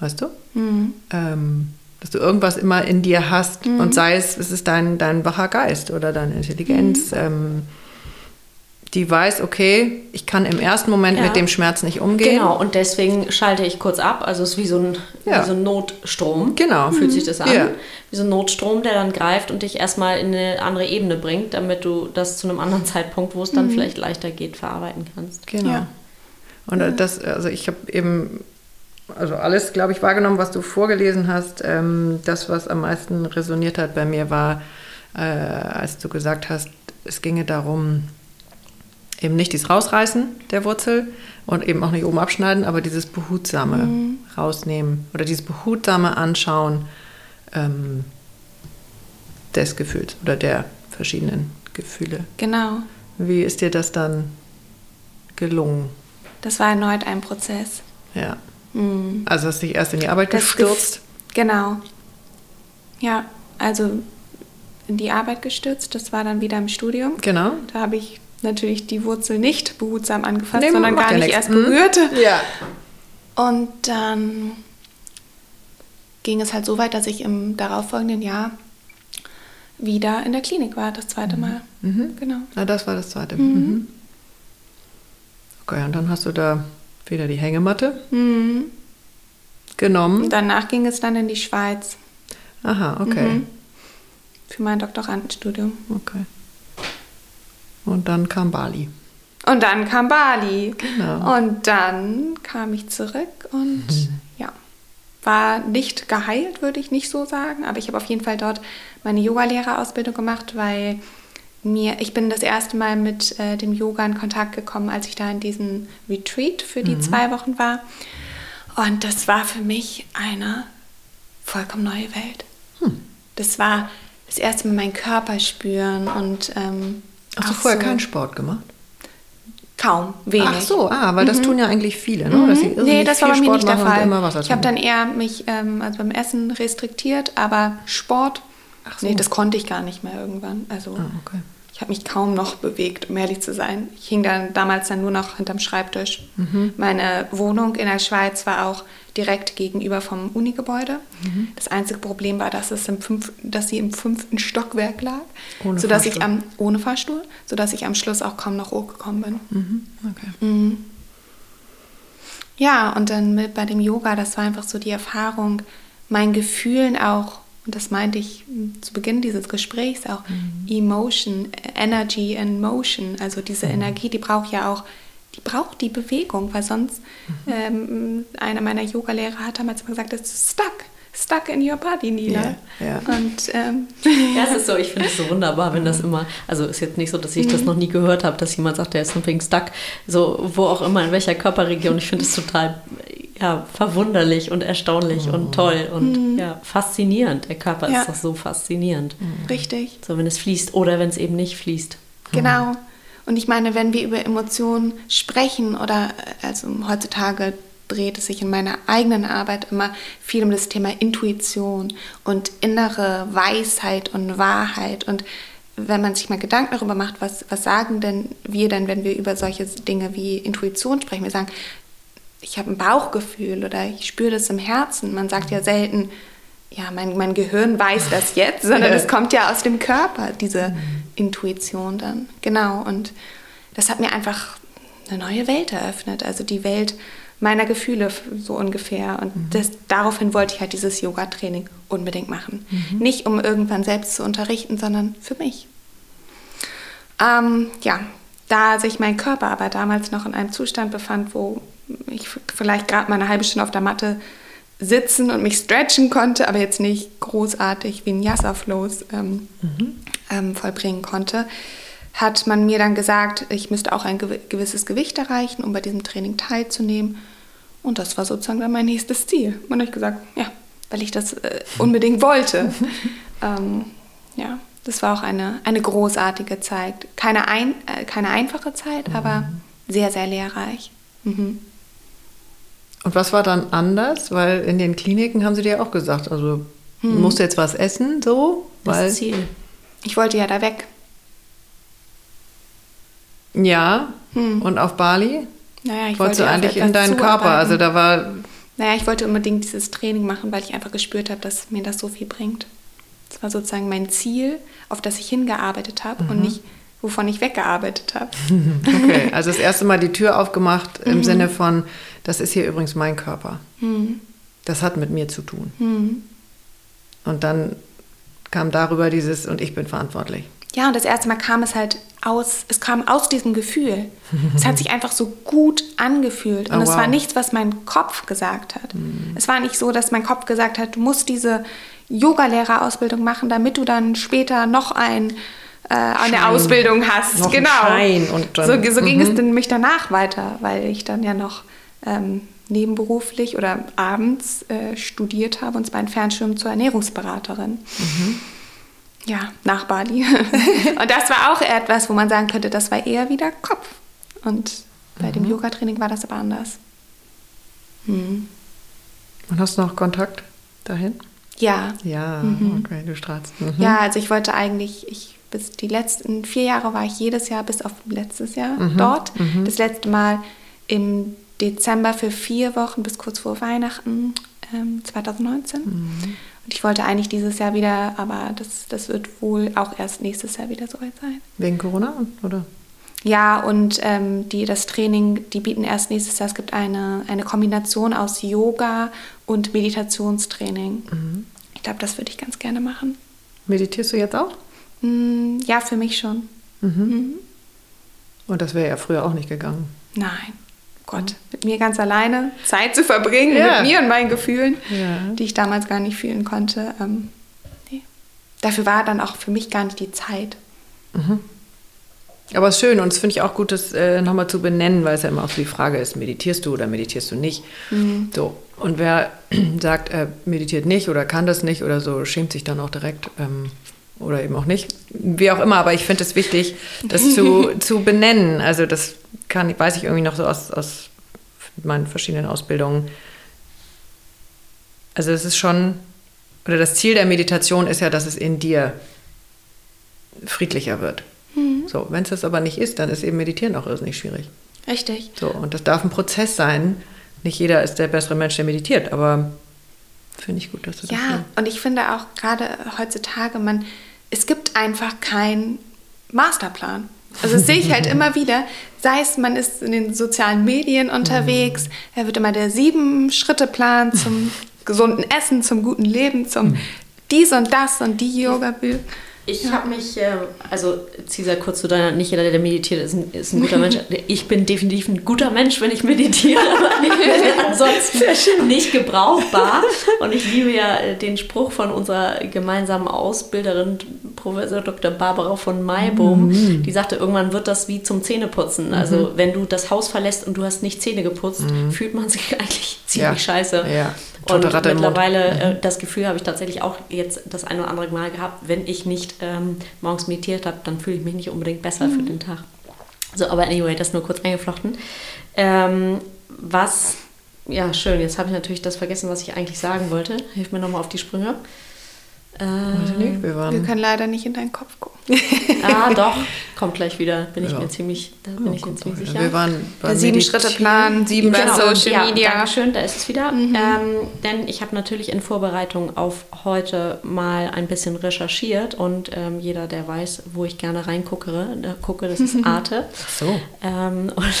Weißt du? Mhm. Ähm, dass du irgendwas immer in dir hast mhm. und sei es, es ist dein, dein wacher Geist oder deine Intelligenz. Mhm. Ähm, die weiß, okay, ich kann im ersten Moment ja. mit dem Schmerz nicht umgehen. Genau, und deswegen schalte ich kurz ab. Also es ist wie so ein, ja. wie so ein Notstrom. Genau. Fühlt sich das an. Ja. Wie so ein Notstrom, der dann greift und dich erstmal in eine andere Ebene bringt, damit du das zu einem anderen [laughs] Zeitpunkt, wo es dann mhm. vielleicht leichter geht, verarbeiten kannst. Genau. Und das, also ich habe eben also alles, glaube ich, wahrgenommen, was du vorgelesen hast. Ähm, das, was am meisten resoniert hat bei mir, war, äh, als du gesagt hast, es ginge darum, eben nicht dieses Rausreißen der Wurzel und eben auch nicht oben abschneiden, aber dieses behutsame mhm. rausnehmen oder dieses behutsame Anschauen ähm, des Gefühls oder der verschiedenen Gefühle. Genau. Wie ist dir das dann gelungen? Das war erneut ein Prozess. Ja. Mhm. Also hast du dich erst in die Arbeit das gestürzt? Genau. Ja, also in die Arbeit gestürzt. Das war dann wieder im Studium. Genau. Da habe ich natürlich die Wurzel nicht behutsam angefasst, nee, sondern gar ja nicht erst berührt. Mhm. Ja. Und dann ging es halt so weit, dass ich im darauffolgenden Jahr wieder in der Klinik war, das zweite mhm. Mal. Mhm. Genau. Ah, das war das zweite. Mhm. mhm. Okay, und dann hast du da wieder die Hängematte mhm. genommen. Und danach ging es dann in die Schweiz. Aha, okay. Mhm. Für mein Doktorandenstudium. Okay. Und dann kam Bali. Und dann kam Bali. Genau. Und dann kam ich zurück und mhm. ja, war nicht geheilt, würde ich nicht so sagen, aber ich habe auf jeden Fall dort meine Yogalehrerausbildung gemacht, weil mir, ich bin das erste Mal mit äh, dem Yoga in Kontakt gekommen, als ich da in diesem Retreat für die mhm. zwei Wochen war. Und das war für mich eine vollkommen neue Welt. Hm. Das war das erste Mal meinen Körper spüren und ähm, Hast du vorher so keinen Sport gemacht? Kaum, wenig. Ach so, ah, weil das mhm. tun ja eigentlich viele, ne? Dass sie mhm. nee, das war bei mir nicht der Fall. ich habe dann eher mich ähm, also beim Essen restriktiert, aber Sport, Ach so. nee, das konnte ich gar nicht mehr irgendwann. Also ah, okay. Ich habe mich kaum noch bewegt, um ehrlich zu sein. Ich hing dann damals dann nur noch hinterm Schreibtisch. Mhm. Meine Wohnung in der Schweiz war auch direkt gegenüber vom Unigebäude. Mhm. Das einzige Problem war, dass, es im fünf, dass sie im fünften Stockwerk lag, ohne sodass Fahrstuhl. ich am, ohne Fahrstuhl, sodass ich am Schluss auch kaum noch hochgekommen bin. Mhm. Okay. Mhm. Ja, und dann mit, bei dem Yoga, das war einfach so die Erfahrung, meinen Gefühlen auch, und das meinte ich zu Beginn dieses Gesprächs auch, mhm. Emotion, Energy and Motion, also diese mhm. Energie, die braucht ja auch die braucht die Bewegung, weil sonst, mhm. ähm, einer meiner Yogalehrer hat damals immer gesagt, es ist stuck, stuck in your body, Nila. Ja, ja. Und, ähm, ja, es ist so, ich finde es so wunderbar, wenn das immer, also ist jetzt nicht so, dass ich das mhm. noch nie gehört habe, dass jemand sagt, der ist something stuck, so wo auch immer, in welcher Körperregion. Ich finde es total ja, verwunderlich und erstaunlich mhm. und toll und mhm. ja, faszinierend. Der Körper ja. ist doch so faszinierend. Richtig. So, wenn es fließt oder wenn es eben nicht fließt. Genau. Und ich meine, wenn wir über Emotionen sprechen oder also heutzutage dreht es sich in meiner eigenen Arbeit immer viel um das Thema Intuition und innere Weisheit und Wahrheit. Und wenn man sich mal Gedanken darüber macht, was, was sagen denn wir denn, wenn wir über solche Dinge wie Intuition sprechen? Wir sagen, ich habe ein Bauchgefühl oder ich spüre das im Herzen. Man sagt ja selten, ja, mein, mein Gehirn weiß das jetzt, [laughs] sondern es kommt ja aus dem Körper, diese. Intuition dann. Genau. Und das hat mir einfach eine neue Welt eröffnet. Also die Welt meiner Gefühle so ungefähr. Und mhm. das, daraufhin wollte ich halt dieses Yoga-Training unbedingt machen. Mhm. Nicht um irgendwann selbst zu unterrichten, sondern für mich. Ähm, ja, da sich mein Körper aber damals noch in einem Zustand befand, wo ich vielleicht gerade mal eine halbe Stunde auf der Matte sitzen und mich stretchen konnte, aber jetzt nicht großartig wie ein Yassa-Flows ähm, mhm. ähm, vollbringen konnte, hat man mir dann gesagt, ich müsste auch ein gewisses Gewicht erreichen, um bei diesem Training teilzunehmen. Und das war sozusagen dann mein nächstes Ziel. Man hat gesagt, ja, weil ich das äh, unbedingt wollte. [laughs] ähm, ja, das war auch eine, eine großartige Zeit. Keine, ein, äh, keine einfache Zeit, mhm. aber sehr, sehr lehrreich. Mhm. Und was war dann anders? Weil in den Kliniken haben sie dir auch gesagt, also hm. musst du jetzt was essen, so? Weil das Ziel. Ich wollte ja da weg. Ja. Hm. Und auf Bali? Naja, ich Wolltest wollte du eigentlich in deinen Körper? Also da war. Naja, ich wollte unbedingt dieses Training machen, weil ich einfach gespürt habe, dass mir das so viel bringt. Das war sozusagen mein Ziel, auf das ich hingearbeitet habe mhm. und nicht wovon ich weggearbeitet habe. [laughs] [laughs] Okay, also das erste Mal die Tür aufgemacht im mhm. Sinne von, das ist hier übrigens mein Körper. Mhm. Das hat mit mir zu tun. Mhm. Und dann kam darüber dieses, und ich bin verantwortlich. Ja, und das erste Mal kam es halt aus, es kam aus diesem Gefühl. es hat sich einfach so gut angefühlt. Und oh, es wow. war nichts, was mein Kopf gesagt hat. Mhm. Es war nicht so, dass mein Kopf gesagt hat, du musst diese Yogalehrerausbildung machen, damit du dann später noch ein äh, eine Ausbildung hast. Noch genau. Schein und dann, so, so ging es mhm. dann mich danach weiter, weil ich dann ja noch ähm, nebenberuflich oder abends äh, studiert habe, und zwar ein Fernschirm zur Ernährungsberaterin. Mhm. Ja, nach Bali. [laughs] und das war auch etwas, wo man sagen könnte, das war eher wieder Kopf. Und bei mhm. dem Yoga-Training war das aber anders. Mhm. Und hast du noch Kontakt dahin? Ja. Ja, mhm. okay, du strahlst. Mhm. Ja, also ich wollte eigentlich, ich bis die letzten vier Jahre war ich jedes Jahr bis auf letztes Jahr mhm. dort. Mhm. Das letzte Mal im Dezember für vier Wochen bis kurz vor Weihnachten ähm, 2019. Und ich wollte eigentlich dieses Jahr wieder, aber das, das wird wohl auch erst nächstes Jahr wieder soweit sein. Wegen Corona, oder? Ja, und ähm, die, das Training, die bieten erst nächstes Jahr, es gibt eine, eine Kombination aus Yoga und Meditationstraining. Mhm. Ich glaube, das würde ich ganz gerne machen. Meditierst du jetzt auch? Mm, ja, für mich schon. Mhm. Mhm. Und das wäre ja früher auch nicht gegangen. Nein. Gott, mit mir ganz alleine Zeit zu verbringen, ja. mit mir und meinen Gefühlen, ja. die ich damals gar nicht fühlen konnte. Ähm, nee. Dafür war dann auch für mich gar nicht die Zeit. Mhm. Aber es ist schön und es finde ich auch gut, das äh, nochmal zu benennen, weil es ja immer auch so die Frage ist, meditierst du oder meditierst du nicht? Mhm. So. Und wer [clears throat] sagt, er meditiert nicht oder kann das nicht oder so, schämt sich dann auch direkt. Ähm, oder eben auch nicht, wie auch immer, aber ich finde es wichtig, das zu, [laughs] zu benennen. Also das kann, weiß ich irgendwie noch so aus, aus meinen verschiedenen Ausbildungen. Also es ist schon, oder das Ziel der Meditation ist ja, dass es in dir friedlicher wird. Mhm. So, wenn es das aber nicht ist, dann ist eben Meditieren auch irrsinnig schwierig. Richtig. So, und das darf ein Prozess sein, nicht jeder ist der bessere Mensch, der meditiert, aber finde ich gut, dass du das Ja, und ich finde auch gerade heutzutage, man, es gibt einfach keinen Masterplan. Also das sehe ich halt immer wieder, sei es man ist in den sozialen Medien unterwegs, da wird immer der Sieben-Schritte-Plan zum gesunden Essen, zum guten Leben, zum Mhm. dies und das und die Yoga-Bücher. Ich habe mich, äh, also Cesar, kurz zu deiner, nicht jeder, der meditiert, ist ein, ist ein guter Mensch. [laughs] Ich bin definitiv ein guter Mensch, wenn ich meditiere, [laughs] aber ansonsten nicht gebrauchbar. Und ich liebe ja äh, den Spruch von unserer gemeinsamen Ausbilderin, Professor Dr. Barbara von Maibohm, die sagte, irgendwann wird das wie zum Zähneputzen. Also wenn du das Haus verlässt und du hast nicht Zähne geputzt, fühlt man sich [laughs] eigentlich ziemlich Ja. scheiße. Ja. Und mittlerweile, äh, das Gefühl habe ich tatsächlich auch jetzt das ein oder andere Mal gehabt, wenn ich nicht ähm, morgens meditiert habe, dann fühle ich mich nicht unbedingt besser für den Tag. So, aber anyway, das nur kurz eingeflochten. Ähm, was, ja, schön, jetzt habe ich natürlich das vergessen, was ich eigentlich sagen wollte. Hilf mir nochmal auf die Sprünge. Weiß ich nicht, wir Wir können leider nicht in deinen Kopf gucken. [laughs] Ah, doch, kommt gleich wieder, bin ich Ja. mir ziemlich, da bin ich mir ziemlich sicher. Wir waren Der beim Sieben-Schritte-Plan, sieben bei Genau, Social ja, Media. Danke schön, da ist es wieder. Ähm, denn ich habe natürlich in Vorbereitung auf heute mal ein bisschen recherchiert und ähm, jeder, der weiß, wo ich gerne reingucke, da gucke, das ist [laughs] Arte. So. Ähm, [laughs] und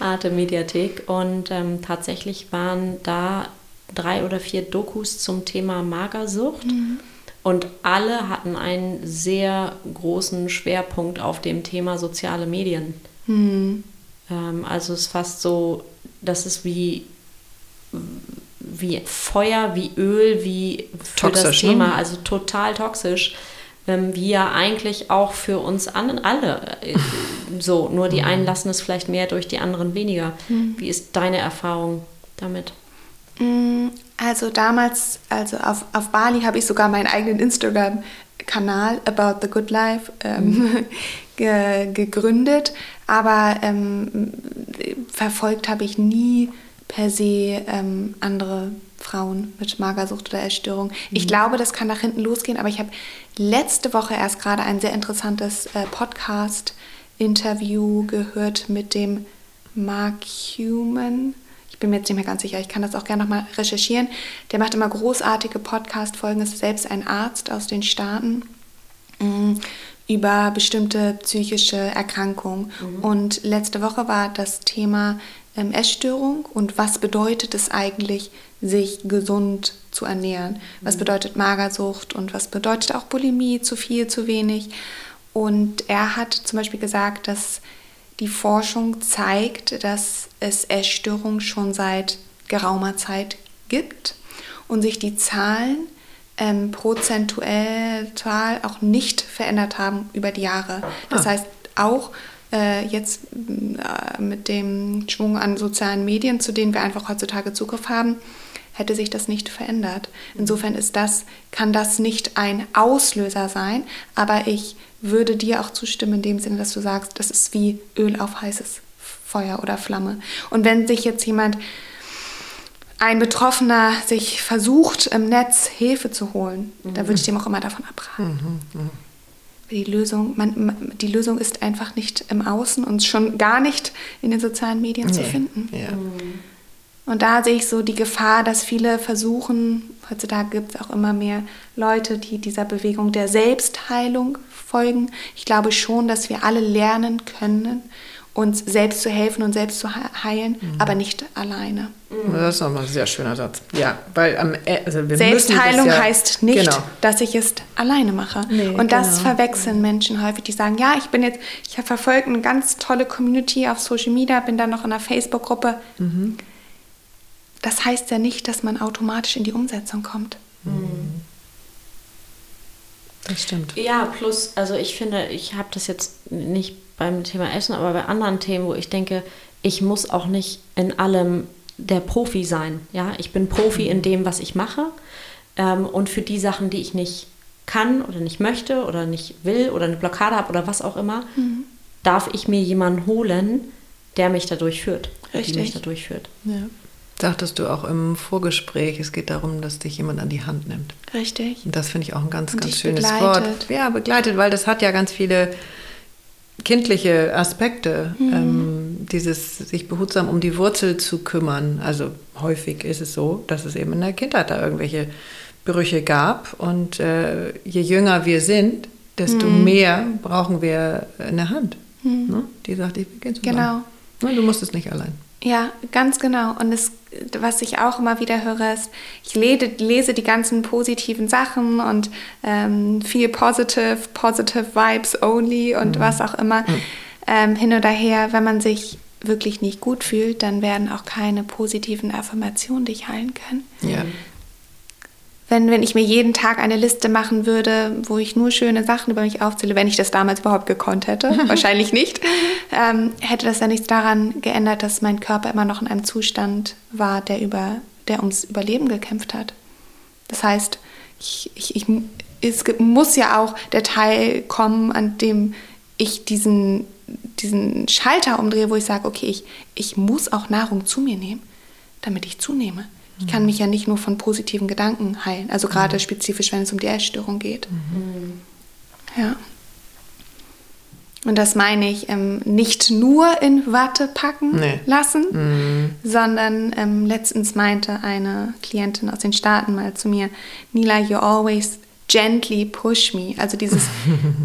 Arte Mediathek. Und ähm, tatsächlich waren da drei oder vier Dokus zum Thema Magersucht. Und alle hatten einen sehr großen Schwerpunkt auf dem Thema soziale Medien. Hm. Ähm, also es ist fast so, das ist wie, wie Feuer, wie Öl, wie für das Toxisch, ne? Thema, also total toxisch. Ähm, wie ja eigentlich auch für uns an, alle äh, so, nur die einen lassen es vielleicht mehr durch, die anderen weniger. Wie ist deine Erfahrung damit? Mm, Also damals, also auf, auf Bali habe ich sogar meinen eigenen Instagram-Kanal About the Good Life ähm, [laughs] ge, gegründet, aber ähm, verfolgt habe ich nie per se ähm, andere Frauen mit Magersucht oder Essstörung. Ich glaube, das kann nach hinten losgehen, aber ich habe letzte Woche erst gerade ein sehr interessantes äh, Podcast-Interview gehört mit dem Mark Human. Ich bin mir jetzt nicht mehr ganz sicher, ich kann das auch gerne nochmal recherchieren. Der macht immer großartige Podcast-Folgen, ist selbst ein Arzt aus den Staaten mh, über bestimmte psychische Erkrankungen. Und letzte Woche war das Thema ähm, Essstörung und was bedeutet es eigentlich, sich gesund zu ernähren? Was bedeutet Magersucht und was bedeutet auch Bulimie, zu viel, zu wenig? Und er hat zum Beispiel gesagt, dass die Forschung zeigt, dass es Essstörungen schon seit geraumer Zeit gibt und sich die Zahlen ähm, prozentuell auch nicht verändert haben über die Jahre. Das Ah. heißt, auch äh, jetzt äh, mit dem Schwung an sozialen Medien, zu denen wir einfach heutzutage Zugriff haben, hätte sich das nicht verändert. Insofern ist das, kann das nicht ein Auslöser sein, aber ich würde dir auch zustimmen in dem Sinne, dass du sagst, das ist wie Öl auf heißes Feuer oder Flamme. Und wenn sich jetzt jemand, ein Betroffener, sich versucht, im Netz Hilfe zu holen, da würde ich dem auch immer davon abraten. Die Lösung, man, die Lösung ist einfach nicht im Außen und schon gar nicht in den sozialen Medien zu Nee. finden. Ja. Und da sehe ich so die Gefahr, dass viele versuchen, heutzutage gibt es auch immer mehr Leute, die dieser Bewegung der Selbstheilung folgen. Ich glaube schon, dass wir alle lernen können, uns selbst zu helfen und selbst zu he- heilen, aber nicht alleine. Das ist nochmal ein sehr schöner Satz. Ja, weil am E- also wir Selbstheilung ja, heißt nicht, Genau. dass ich es alleine mache. Nee, und das genau. verwechseln Menschen häufig. Die sagen, ja, ich bin jetzt, ich habe verfolgt eine ganz tolle Community auf Social Media, bin dann noch in einer Facebook-Gruppe. Mhm. Das heißt ja nicht, dass man automatisch in die Umsetzung kommt. Das stimmt. Ja, plus, also ich finde, ich habe das jetzt nicht beim Thema Essen, aber bei anderen Themen, wo ich denke, ich muss auch nicht in allem der Profi sein. Ja, ich bin Profi in dem, was ich mache. Ähm, und für die Sachen, die ich nicht kann oder nicht möchte oder nicht will oder eine Blockade habe oder was auch immer, darf ich mir jemanden holen, der mich dadurch führt. Die mich Richtig. dadurch führt. Ja. Sagtest du auch im Vorgespräch, es geht darum, dass dich jemand an die Hand nimmt. Richtig. Und das finde ich auch ein ganz, Und ganz schönes begleitet. Wort. Ja, begleitet, weil das hat ja ganz viele kindliche Aspekte, ähm, dieses sich behutsam um die Wurzel zu kümmern. Also häufig ist es so, dass es eben in der Kindheit da irgendwelche Brüche gab. Und äh, je jünger wir sind, desto mhm. mehr brauchen wir in der Hand. Mhm. Ne? Die sagt, ich zusammen. Genau. Ne, du musst es nicht allein. Ja, ganz genau. Und das, was ich auch immer wieder höre, ist, ich lese, lese die ganzen positiven Sachen und ähm, viel positive, positive Vibes only und mhm. was auch immer mhm. ähm, hin oder her. Wenn man sich wirklich nicht gut fühlt, dann werden auch keine positiven Affirmationen dich heilen können. Ja wenn, wenn ich mir jeden Tag eine Liste machen würde, wo ich nur schöne Sachen über mich aufzähle, wenn ich das damals überhaupt gekonnt hätte, [laughs] wahrscheinlich nicht, ähm, hätte das ja nichts daran geändert, dass mein Körper immer noch in einem Zustand war, der, über, der ums Überleben gekämpft hat. Das heißt, ich, ich, ich, es muss ja auch der Teil kommen, an dem ich diesen, diesen Schalter umdrehe, wo ich sage, okay, ich, ich muss auch Nahrung zu mir nehmen, damit ich zunehme. Ich kann mich ja nicht nur von positiven Gedanken heilen, also gerade mhm. spezifisch, wenn es um die Essstörung geht. Mhm. Ja. Und das meine ich ähm, nicht nur in Watte packen nee. lassen, mhm. sondern ähm, letztens meinte eine Klientin aus den Staaten mal zu mir, Nila, you always gently push me. Also dieses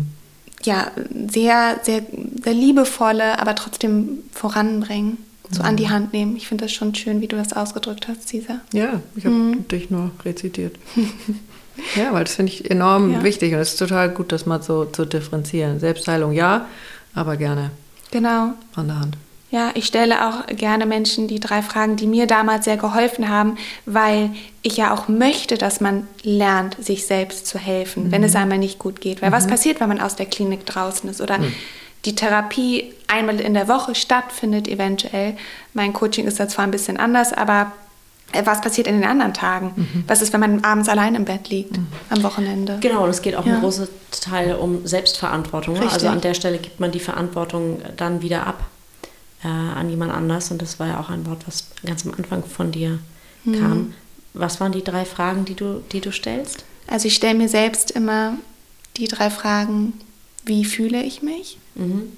[laughs] ja, sehr, sehr, sehr liebevolle, aber trotzdem voranbringen so an die Hand nehmen. Ich finde das schon schön, wie du das ausgedrückt hast, Cesar. Ja, ich habe mhm. dich nur rezitiert. [laughs] ja, weil das finde ich enorm ja. wichtig und es ist total gut, das mal so zu differenzieren. Selbstheilung ja, aber gerne. Genau. An der Hand. Ja, ich stelle auch gerne Menschen die drei Fragen, die mir damals sehr geholfen haben, weil ich ja auch möchte, dass man lernt, sich selbst zu helfen, mhm. wenn es einmal nicht gut geht. Weil mhm. was passiert, wenn man aus der Klinik draußen ist oder mhm die Therapie einmal in der Woche stattfindet, eventuell. Mein Coaching ist da zwar ein bisschen anders, aber äh, was passiert in den anderen Tagen? Mhm. Was ist, wenn man abends allein im Bett liegt, mhm. am Wochenende? Genau, und es geht auch ja. ein großer Teil um Selbstverantwortung. Ne? Also an der Stelle gibt man die Verantwortung dann wieder ab äh, an jemand anders. Und das war ja auch ein Wort, was ganz am Anfang von dir mhm. kam. Was waren die drei Fragen, die du, die du stellst? Also ich stelle mir selbst immer die drei Fragen, wie fühle ich mich? Mhm.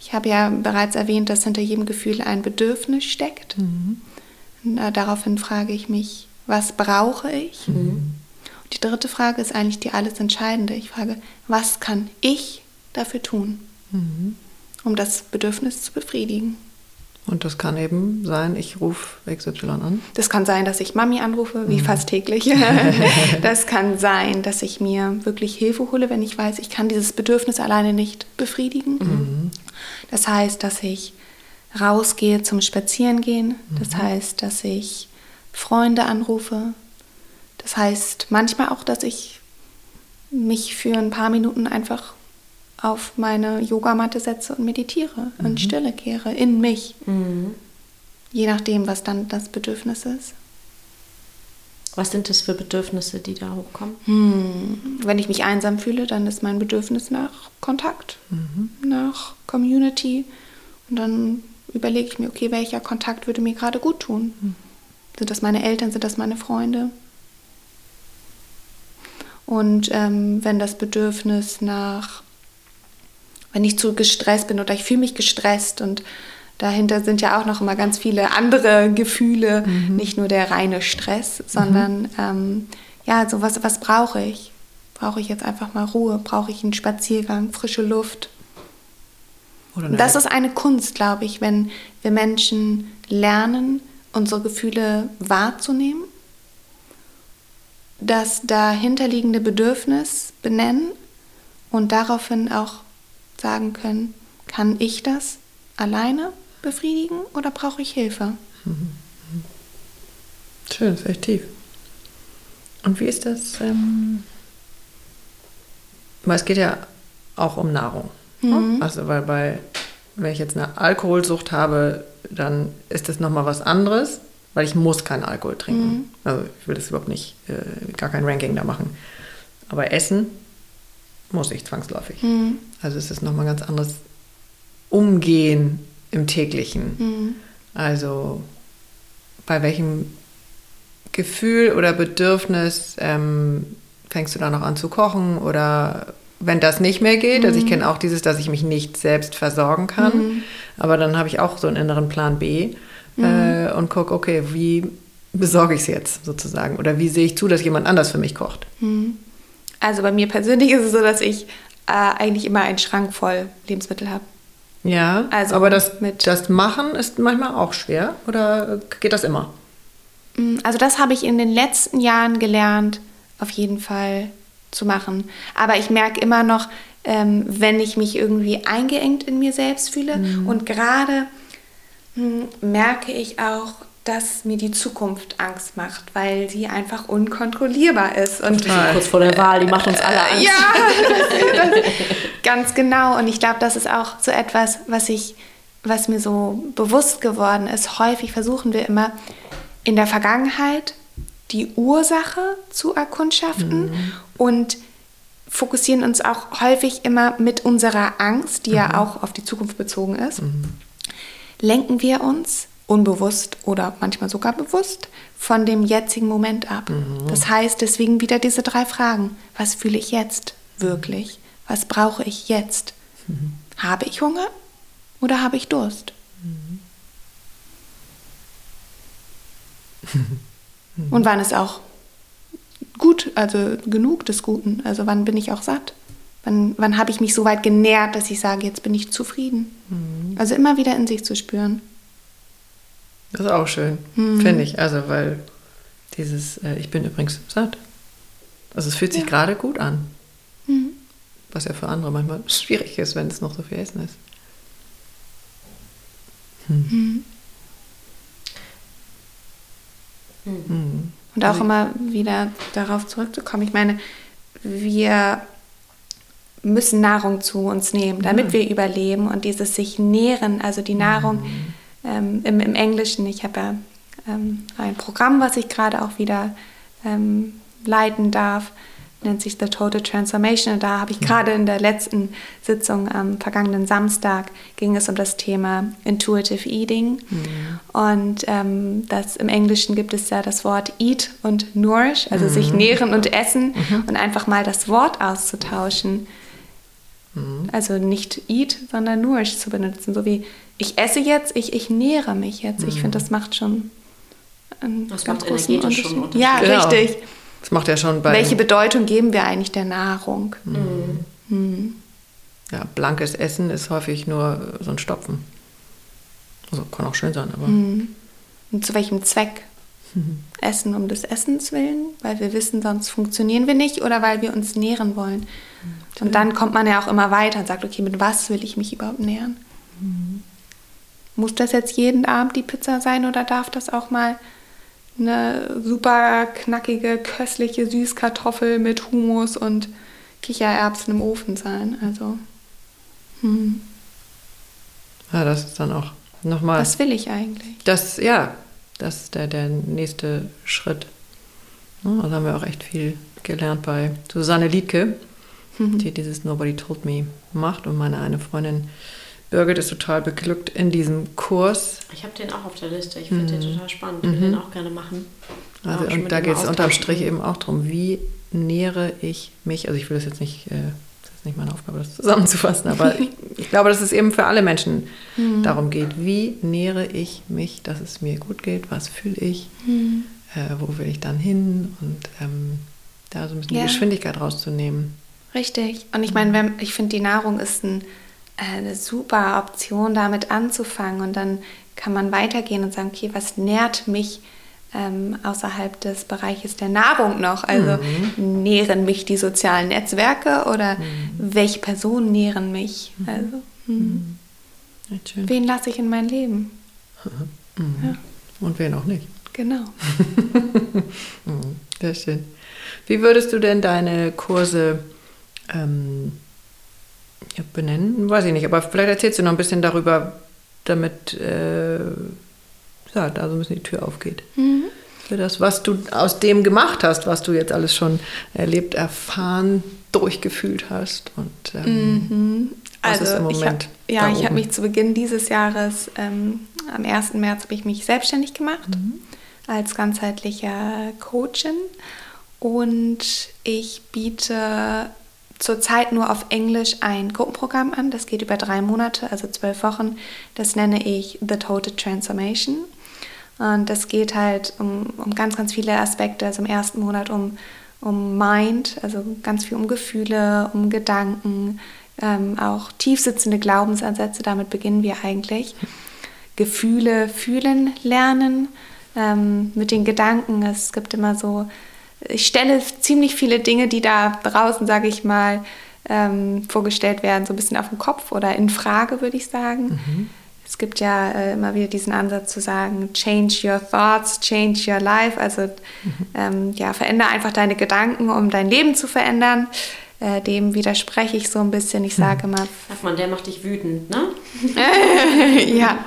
Ich habe ja bereits erwähnt, dass hinter jedem Gefühl ein Bedürfnis steckt. Mhm. daraufhin frage ich mich, was brauche ich? Mhm. die dritte Frage ist eigentlich die alles Entscheidende. Ich frage, was kann ich dafür tun, mhm. um das Bedürfnis zu befriedigen? Und das kann eben sein, ich rufe XY an. Das kann sein, dass ich Mami anrufe, wie mhm. fast täglich. [laughs] das kann sein, dass ich mir wirklich Hilfe hole, wenn ich weiß, ich kann dieses Bedürfnis alleine nicht befriedigen. Mhm. Das heißt, dass ich rausgehe zum Spazierengehen. Das mhm. heißt, dass ich Freunde anrufe. Das heißt manchmal auch, dass ich mich für ein paar Minuten einfach auf meine Yogamatte setze und meditiere mhm. und Stille kehre in mich. Mhm. Je nachdem, was dann das Bedürfnis ist. Was sind das für Bedürfnisse, die da hochkommen? Hm. Wenn ich mich einsam fühle, dann ist mein Bedürfnis nach Kontakt, mhm. nach Community. Und dann überlege ich mir, okay, welcher Kontakt würde mir gerade gut tun? Mhm. Sind das meine Eltern, sind das meine Freunde? Und ähm, wenn das Bedürfnis nach wenn ich zu gestresst bin oder ich fühle mich gestresst und dahinter sind ja auch noch immer ganz viele andere Gefühle, mhm. nicht nur der reine Stress, sondern mhm. ähm, ja, so was, was brauche ich? Brauche ich jetzt einfach mal Ruhe? Brauche ich einen Spaziergang, frische Luft? das ist eine Kunst, glaube ich, wenn wir Menschen lernen, unsere Gefühle wahrzunehmen, das dahinterliegende Bedürfnis benennen und daraufhin auch sagen können, kann ich das alleine befriedigen oder brauche ich Hilfe? Schön, sehr tief. Und wie ist das? Ähm, weil es geht ja auch um Nahrung. Ne? Mhm. Also weil bei, wenn ich jetzt eine Alkoholsucht habe, dann ist das nochmal was anderes, weil ich muss keinen Alkohol trinken. Mhm. Also ich will das überhaupt nicht, äh, gar kein Ranking da machen. Aber Essen muss ich zwangsläufig. Mhm. Also es ist nochmal ein ganz anderes Umgehen im täglichen. Mhm. Also bei welchem Gefühl oder Bedürfnis ähm, fängst du da noch an zu kochen oder wenn das nicht mehr geht. Also ich kenne auch dieses, dass ich mich nicht selbst versorgen kann. Aber dann habe ich auch so einen inneren Plan B äh, und gucke, okay, wie besorge ich es jetzt sozusagen? Oder wie sehe ich zu, dass jemand anders für mich kocht? Also bei mir persönlich ist es so, dass ich äh, eigentlich immer einen Schrank voll Lebensmittel habe. Ja, Also aber das, mit- das Machen ist manchmal auch schwer. Oder geht das immer? Mm, Also das habe ich in den letzten Jahren gelernt, auf jeden Fall zu machen. Aber ich merke immer noch, ähm, wenn ich mich irgendwie eingeengt in mir selbst fühle und gerade mm, merke ich auch, dass mir die Zukunft Angst macht, weil sie einfach unkontrollierbar ist. Und Kurz vor der Wahl, die macht uns alle Angst. ja, [laughs] das, ganz genau. Und ich glaube, das ist auch so etwas, was ich, was mir so bewusst geworden ist. Häufig versuchen wir immer in der Vergangenheit die Ursache zu erkundschaften und fokussieren uns auch häufig immer mit unserer Angst, die ja auch auf die Zukunft bezogen ist, lenken wir uns unbewusst oder manchmal sogar bewusst von dem jetzigen Moment ab. Das heißt deswegen wieder diese drei Fragen. Was fühle ich jetzt wirklich? Was brauche ich jetzt? Habe ich Hunger oder habe ich Durst? Und wann ist auch gut, also genug des Guten? Also wann bin ich auch satt? Wann, wann habe ich mich so weit genährt, dass ich sage, jetzt bin ich zufrieden? Also immer wieder in sich zu spüren. Das ist auch schön, finde ich. Also, weil dieses, äh, ich bin übrigens satt. Also, es fühlt sich gerade gut an. Was ja für andere manchmal schwierig ist, wenn es noch so viel Essen ist. Und auch immer wieder darauf zurückzukommen. Ich meine, wir müssen Nahrung zu uns nehmen, damit wir überleben und dieses sich nähren, also die Nahrung ähm, im, im Englischen. Ich habe ja ähm, ein Programm, was ich gerade auch wieder ähm, leiten darf, nennt sich The Total Transformation. Und da habe ich gerade in der letzten Sitzung am vergangenen Samstag ging es um das Thema Intuitive Eating. Und ähm, das im Englischen gibt es ja das Wort Eat und Nourish, also sich nähren und essen und einfach mal das Wort auszutauschen. Also nicht eat, sondern nourish zu benutzen. So wie ich esse jetzt, ich, ich nähere mich jetzt. Ich finde, das macht schon einen Das ganz macht großen energetisch schon Unterschied. Ja, Genau. richtig. Das macht ja schon bei Welche Bedeutung geben wir eigentlich der Nahrung? ja, blankes Essen ist häufig nur so ein Stopfen. Also kann auch schön sein, aber Und zu welchem Zweck? [laughs] Essen um des Essens willen, weil wir wissen, sonst funktionieren wir nicht oder weil wir uns nähren wollen. Und dann kommt man ja auch immer weiter und sagt, okay, mit was will ich mich überhaupt nähren? Muss das jetzt jeden Abend die Pizza sein oder darf das auch mal eine super knackige, köstliche Süßkartoffel mit Hummus und Kichererbsen im Ofen sein? Also, ja, das ist dann auch nochmal. was will ich eigentlich? Das, ja, das ist der, der nächste Schritt. Also haben wir auch echt viel gelernt bei Susanne Liedke, die dieses Nobody Told Me macht. Und meine eine Freundin Birgit ist total beglückt in diesem Kurs. Ich habe den auch auf der Liste. Ich finde den total spannend. Ich will den auch gerne machen. Also, und da geht es unterm. Strich eben auch darum, wie nähere ich mich, also ich will das jetzt nicht, äh, das ist nicht meine Aufgabe, das zusammenzufassen, aber [laughs] ich, ich glaube, dass es eben für alle Menschen darum geht, wie nähere ich mich, dass es mir gut geht, was fühle ich, äh, wo will ich dann hin und ähm, da so ein bisschen Ja. die Geschwindigkeit rauszunehmen. Richtig. Und ich meine, ich finde, die Nahrung ist ein, eine super Option, damit anzufangen. Und dann kann man weitergehen und sagen, okay, was nährt mich ähm, außerhalb des Bereiches der Nahrung noch? Also nähren mich die sozialen Netzwerke oder welche Personen nähren mich? Also hm. Echt schön. wen lasse ich in mein Leben? [laughs] Ja, Und wen auch nicht. genau. [laughs] Mhm, Sehr schön. Wie würdest du denn deine Kurse ähm, ja, benennen? Weiß ich nicht, aber vielleicht erzählst du noch ein bisschen darüber, damit äh, ja, da so ein bisschen die Tür aufgeht. Für das, was du aus dem gemacht hast, was du jetzt alles schon erlebt, erfahren, durchgefühlt hast. Und ähm, was ist im ich Moment hab, ja, ich habe mich zu Beginn dieses Jahres, ähm, am 1. März, habe ich mich selbstständig gemacht Mhm. als ganzheitlicher Coachin und ich biete zurzeit nur auf Englisch ein Gruppenprogramm an. Das geht über drei Monate, also zwölf Wochen. Das nenne ich The Total Transformation. Und das geht halt um, um ganz, ganz viele Aspekte. Also im ersten Monat um, um Mind, also ganz viel um Gefühle, um Gedanken, ähm, auch tiefsitzende Glaubensansätze. Damit beginnen wir eigentlich. Gefühle fühlen lernen ähm, mit den Gedanken. Es gibt immer so ich stelle ziemlich viele Dinge, die da draußen, sage ich mal, ähm, vorgestellt werden, so ein bisschen auf den Kopf oder in Frage, würde ich sagen. Mhm. Es gibt ja äh, immer wieder diesen Ansatz zu sagen, change your thoughts, change your life. Also mhm. ähm, ja, verändere einfach deine Gedanken, um dein Leben zu verändern. Äh, dem widerspreche ich so ein bisschen. Ich sage immer. Sagt man, der macht dich wütend, ne? [laughs] ja,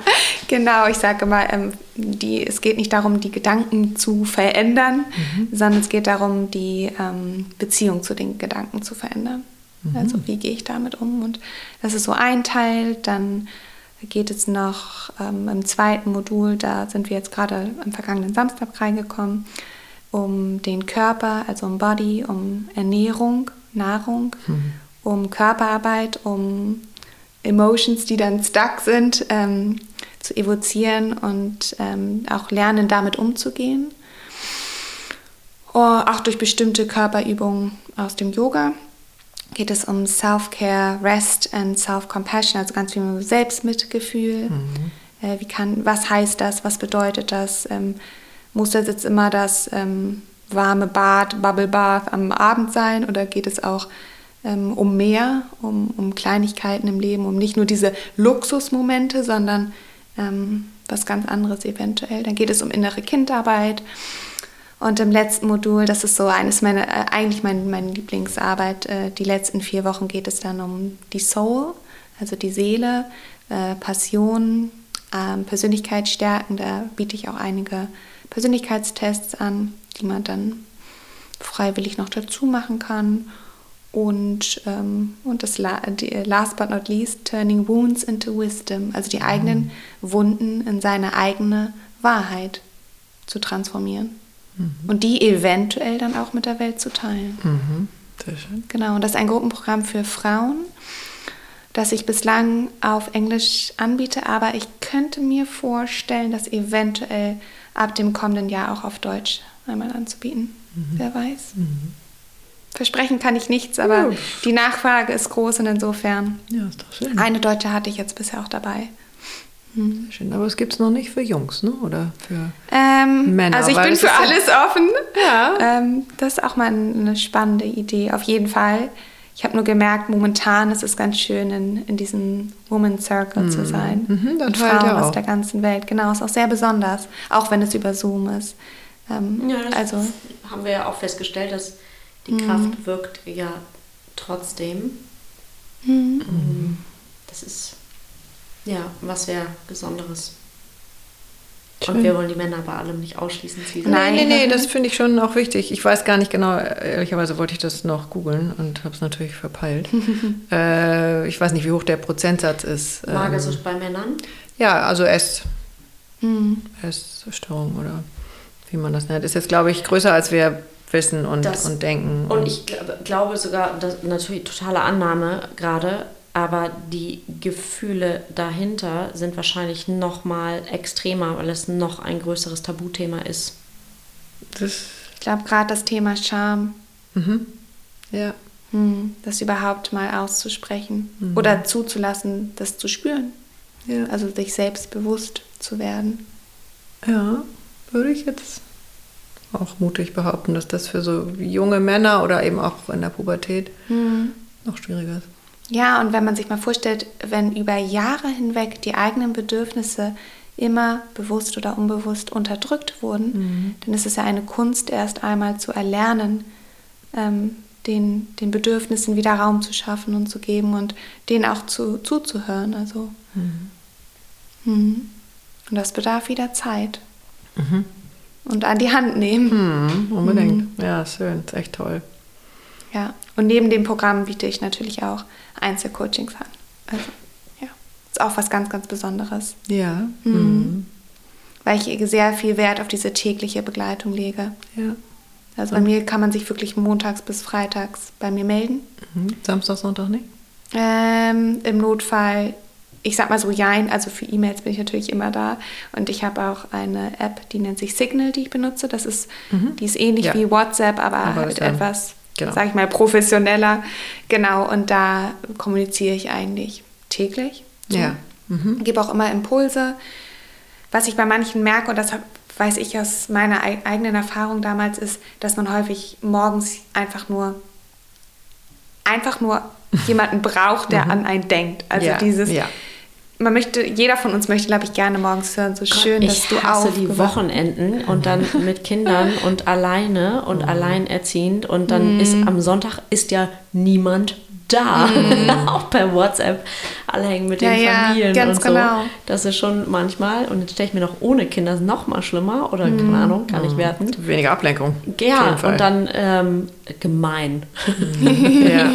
genau. Ich sage immer, ähm, die, es geht nicht darum, die Gedanken zu verändern, mhm. sondern es geht darum, die ähm, Beziehung zu den Gedanken zu verändern. Mhm. Also wie gehe ich damit um? Und das ist so ein Teil. Dann geht es noch ähm, im zweiten Modul, da sind wir jetzt gerade am vergangenen Samstag reingekommen, um den Körper, also um Body, um Ernährung Nahrung, mhm. um Körperarbeit, um Emotions, die dann stuck sind, ähm, zu evozieren und ähm, auch lernen, damit umzugehen. Oh, auch durch bestimmte Körperübungen aus dem Yoga geht es um Self-Care, Rest and Self-Compassion, also ganz viel um Selbstmitgefühl. Mhm. Äh, wie kann, was heißt das? Was bedeutet das? Ähm, muss das jetzt immer das ähm, warme Bad, Bubble Bath am Abend sein oder geht es auch ähm, um mehr, um, um Kleinigkeiten im Leben, um nicht nur diese Luxusmomente, sondern ähm, was ganz anderes eventuell. Dann geht es um innere Kindarbeit. Und im letzten Modul, das ist so eines meiner, äh, eigentlich mein, meine Lieblingsarbeit, äh, die letzten vier Wochen geht es dann um die Soul, also die Seele, äh, Passion, ähm, Persönlichkeitsstärken. Da biete ich auch einige Persönlichkeitstests an die man dann freiwillig noch dazu machen kann. Und, ähm, und das last but not least, turning wounds into wisdom, also die eigenen mhm. Wunden in seine eigene Wahrheit zu transformieren. Mhm. Und die eventuell dann auch mit der Welt zu teilen. Mhm. Sehr schön. Genau, und das ist ein Gruppenprogramm für Frauen, das ich bislang auf Englisch anbiete, aber ich könnte mir vorstellen, dass eventuell ab dem kommenden Jahr auch auf Deutsch einmal anzubieten. Mhm. Wer weiß. Mhm. Versprechen kann ich nichts, aber ja. die Nachfrage ist groß und insofern. Ja, ist doch schön. Eine Deutsche hatte ich jetzt bisher auch dabei. Hm. Schön, aber es gibt es noch nicht für Jungs, ne? Oder für ähm, Männer? Also ich bin für alles offen. Ja. Ähm, das ist auch mal eine spannende Idee, auf jeden Fall. Ich habe nur gemerkt, momentan ist es ganz schön, in, in diesem Woman Circle mhm. zu sein. Mhm, und Frauen ja aus der ganzen Welt. Genau, ist auch sehr besonders, auch wenn es über Zoom ist. Ähm, ja, also haben wir ja auch festgestellt, dass die mhm. Kraft wirkt ja trotzdem. Mhm. Ähm, das ist ja was sehr Besonderes. Schön. Und wir wollen die Männer bei allem nicht ausschließen. Nein, nee, nee, das finde ich schon auch wichtig. Ich weiß gar nicht genau, ehrlicherweise wollte ich das noch googeln und habe es natürlich verpeilt. [laughs] äh, ich weiß nicht, wie hoch der Prozentsatz ist. Magersucht ähm, bei Männern? Ja, also Ess. Mhm. Essstörung oder wie man das nennt, ist jetzt, glaube ich, größer, als wir wissen und, das, und denken. Und, und ich glaube sogar, das natürlich totale Annahme gerade, aber die Gefühle dahinter sind wahrscheinlich noch mal extremer, weil es noch ein größeres Tabuthema ist. Das ich glaube gerade das Thema Scham. Mhm. Ja. Hm, das überhaupt mal auszusprechen mhm. oder zuzulassen, das zu spüren. Ja. Also sich selbst bewusst zu werden. Ja, würde ich jetzt auch mutig behaupten, dass das für so junge Männer oder eben auch in der Pubertät mhm. noch schwieriger ist. Ja, und wenn man sich mal vorstellt, wenn über Jahre hinweg die eigenen Bedürfnisse immer bewusst oder unbewusst unterdrückt wurden, mhm. dann ist es ja eine Kunst, erst einmal zu erlernen, ähm, den, den Bedürfnissen wieder Raum zu schaffen und zu geben und denen auch zu, zuzuhören. Also, mhm. Mhm. Und das bedarf wieder Zeit. Mhm und an die Hand nehmen. Hm, unbedingt. Mhm. Ja, schön. Ist echt toll. Ja, und neben dem Programm biete ich natürlich auch Einzelcoachings an. Also, ja, ist auch was ganz, ganz Besonderes. Ja. Mhm. Mhm. Weil ich sehr viel Wert auf diese tägliche Begleitung lege. Ja. Also bei mir kann man sich wirklich montags bis freitags bei mir melden. Mhm. Samstag, Sonntag nicht? Ähm, Im Notfall, ich sag mal so, jein, also für E-Mails bin ich natürlich immer da. Und ich habe auch eine App, die nennt sich Signal, die ich benutze. Das ist, die ist ähnlich Ja. wie WhatsApp, aber, Aber halt ähm, etwas, genau. sag ich mal, professioneller. Genau, und da kommuniziere ich eigentlich täglich. So. Ja. Mhm. Gebe auch immer Impulse. Was ich bei manchen merke, und das weiß ich aus meiner ei- eigenen Erfahrung damals, ist, dass man häufig morgens einfach nur einfach nur [laughs] jemanden braucht, der an einen denkt. Also Mhm. Ja, dieses, ja. Man möchte, jeder von uns möchte, glaube ich, gerne morgens hören, so schön, ich dass du hasse die Wochenenden und dann [laughs] mit Kindern und alleine und Mhm. alleinerziehend und dann ist Mhm. am Sonntag ist ja niemand da. [laughs] Auch per WhatsApp. Alle hängen mit den Ja, ja, Familien ganz und so. genau. Das ist schon manchmal, und jetzt stelle ich mir noch ohne Kinder noch mal schlimmer oder Mhm. keine Ahnung, gar nicht wertend. Weniger Ablenkung. Ja, und dann ähm, gemein. Ja.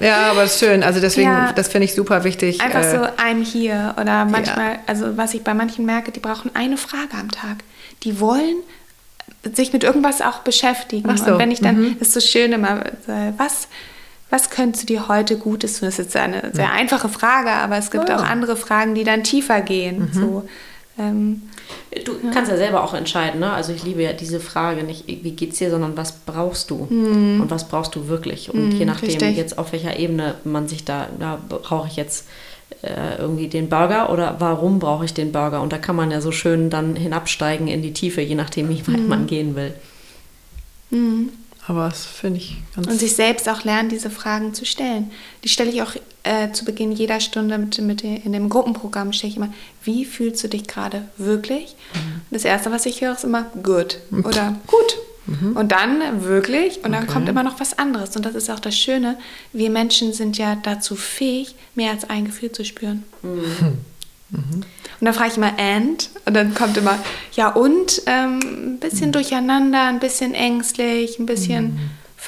ja, aber ist schön. Also deswegen, Ja. das finde ich super wichtig. Einfach äh, so, I'm here. Oder manchmal, also was ich bei manchen merke, die brauchen eine Frage am Tag. Die wollen sich mit irgendwas auch beschäftigen. Ach so, Und wenn ich dann, mhm. das ist so schön immer, äh, was, was könntest du dir heute Gutes tun? Das ist jetzt eine sehr einfache Frage, aber es gibt Oh. auch andere Fragen, die dann tiefer gehen. So, ähm, Du kannst ja selber auch entscheiden, ne? Also ich liebe ja diese Frage nicht, wie geht's dir, sondern was brauchst du und was brauchst du wirklich? Und je nachdem richtig. jetzt auf welcher Ebene man sich da, da brauche ich jetzt äh, irgendwie den Burger oder warum brauche ich den Burger? Und da kann man ja so schön dann hinabsteigen in die Tiefe, je nachdem, wie weit man gehen will. Aber das finde ich ganz. und sich selbst auch lernen, diese Fragen zu stellen. Die stelle ich auch äh, zu Beginn jeder Stunde mit, mit in dem Gruppenprogramm, stelle ich immer, wie fühlst du dich gerade wirklich? Mhm. Das Erste, was ich höre, ist immer good oder gut. Und dann wirklich und dann Mhm. Okay. kommt immer noch was anderes. Und das ist auch das Schöne, wir Menschen sind ja dazu fähig, mehr als ein Gefühl zu spüren. Mhm. Und dann frage ich immer, and? Und dann kommt immer, ja und? Ähm, ein bisschen Mhm. durcheinander, ein bisschen ängstlich, ein bisschen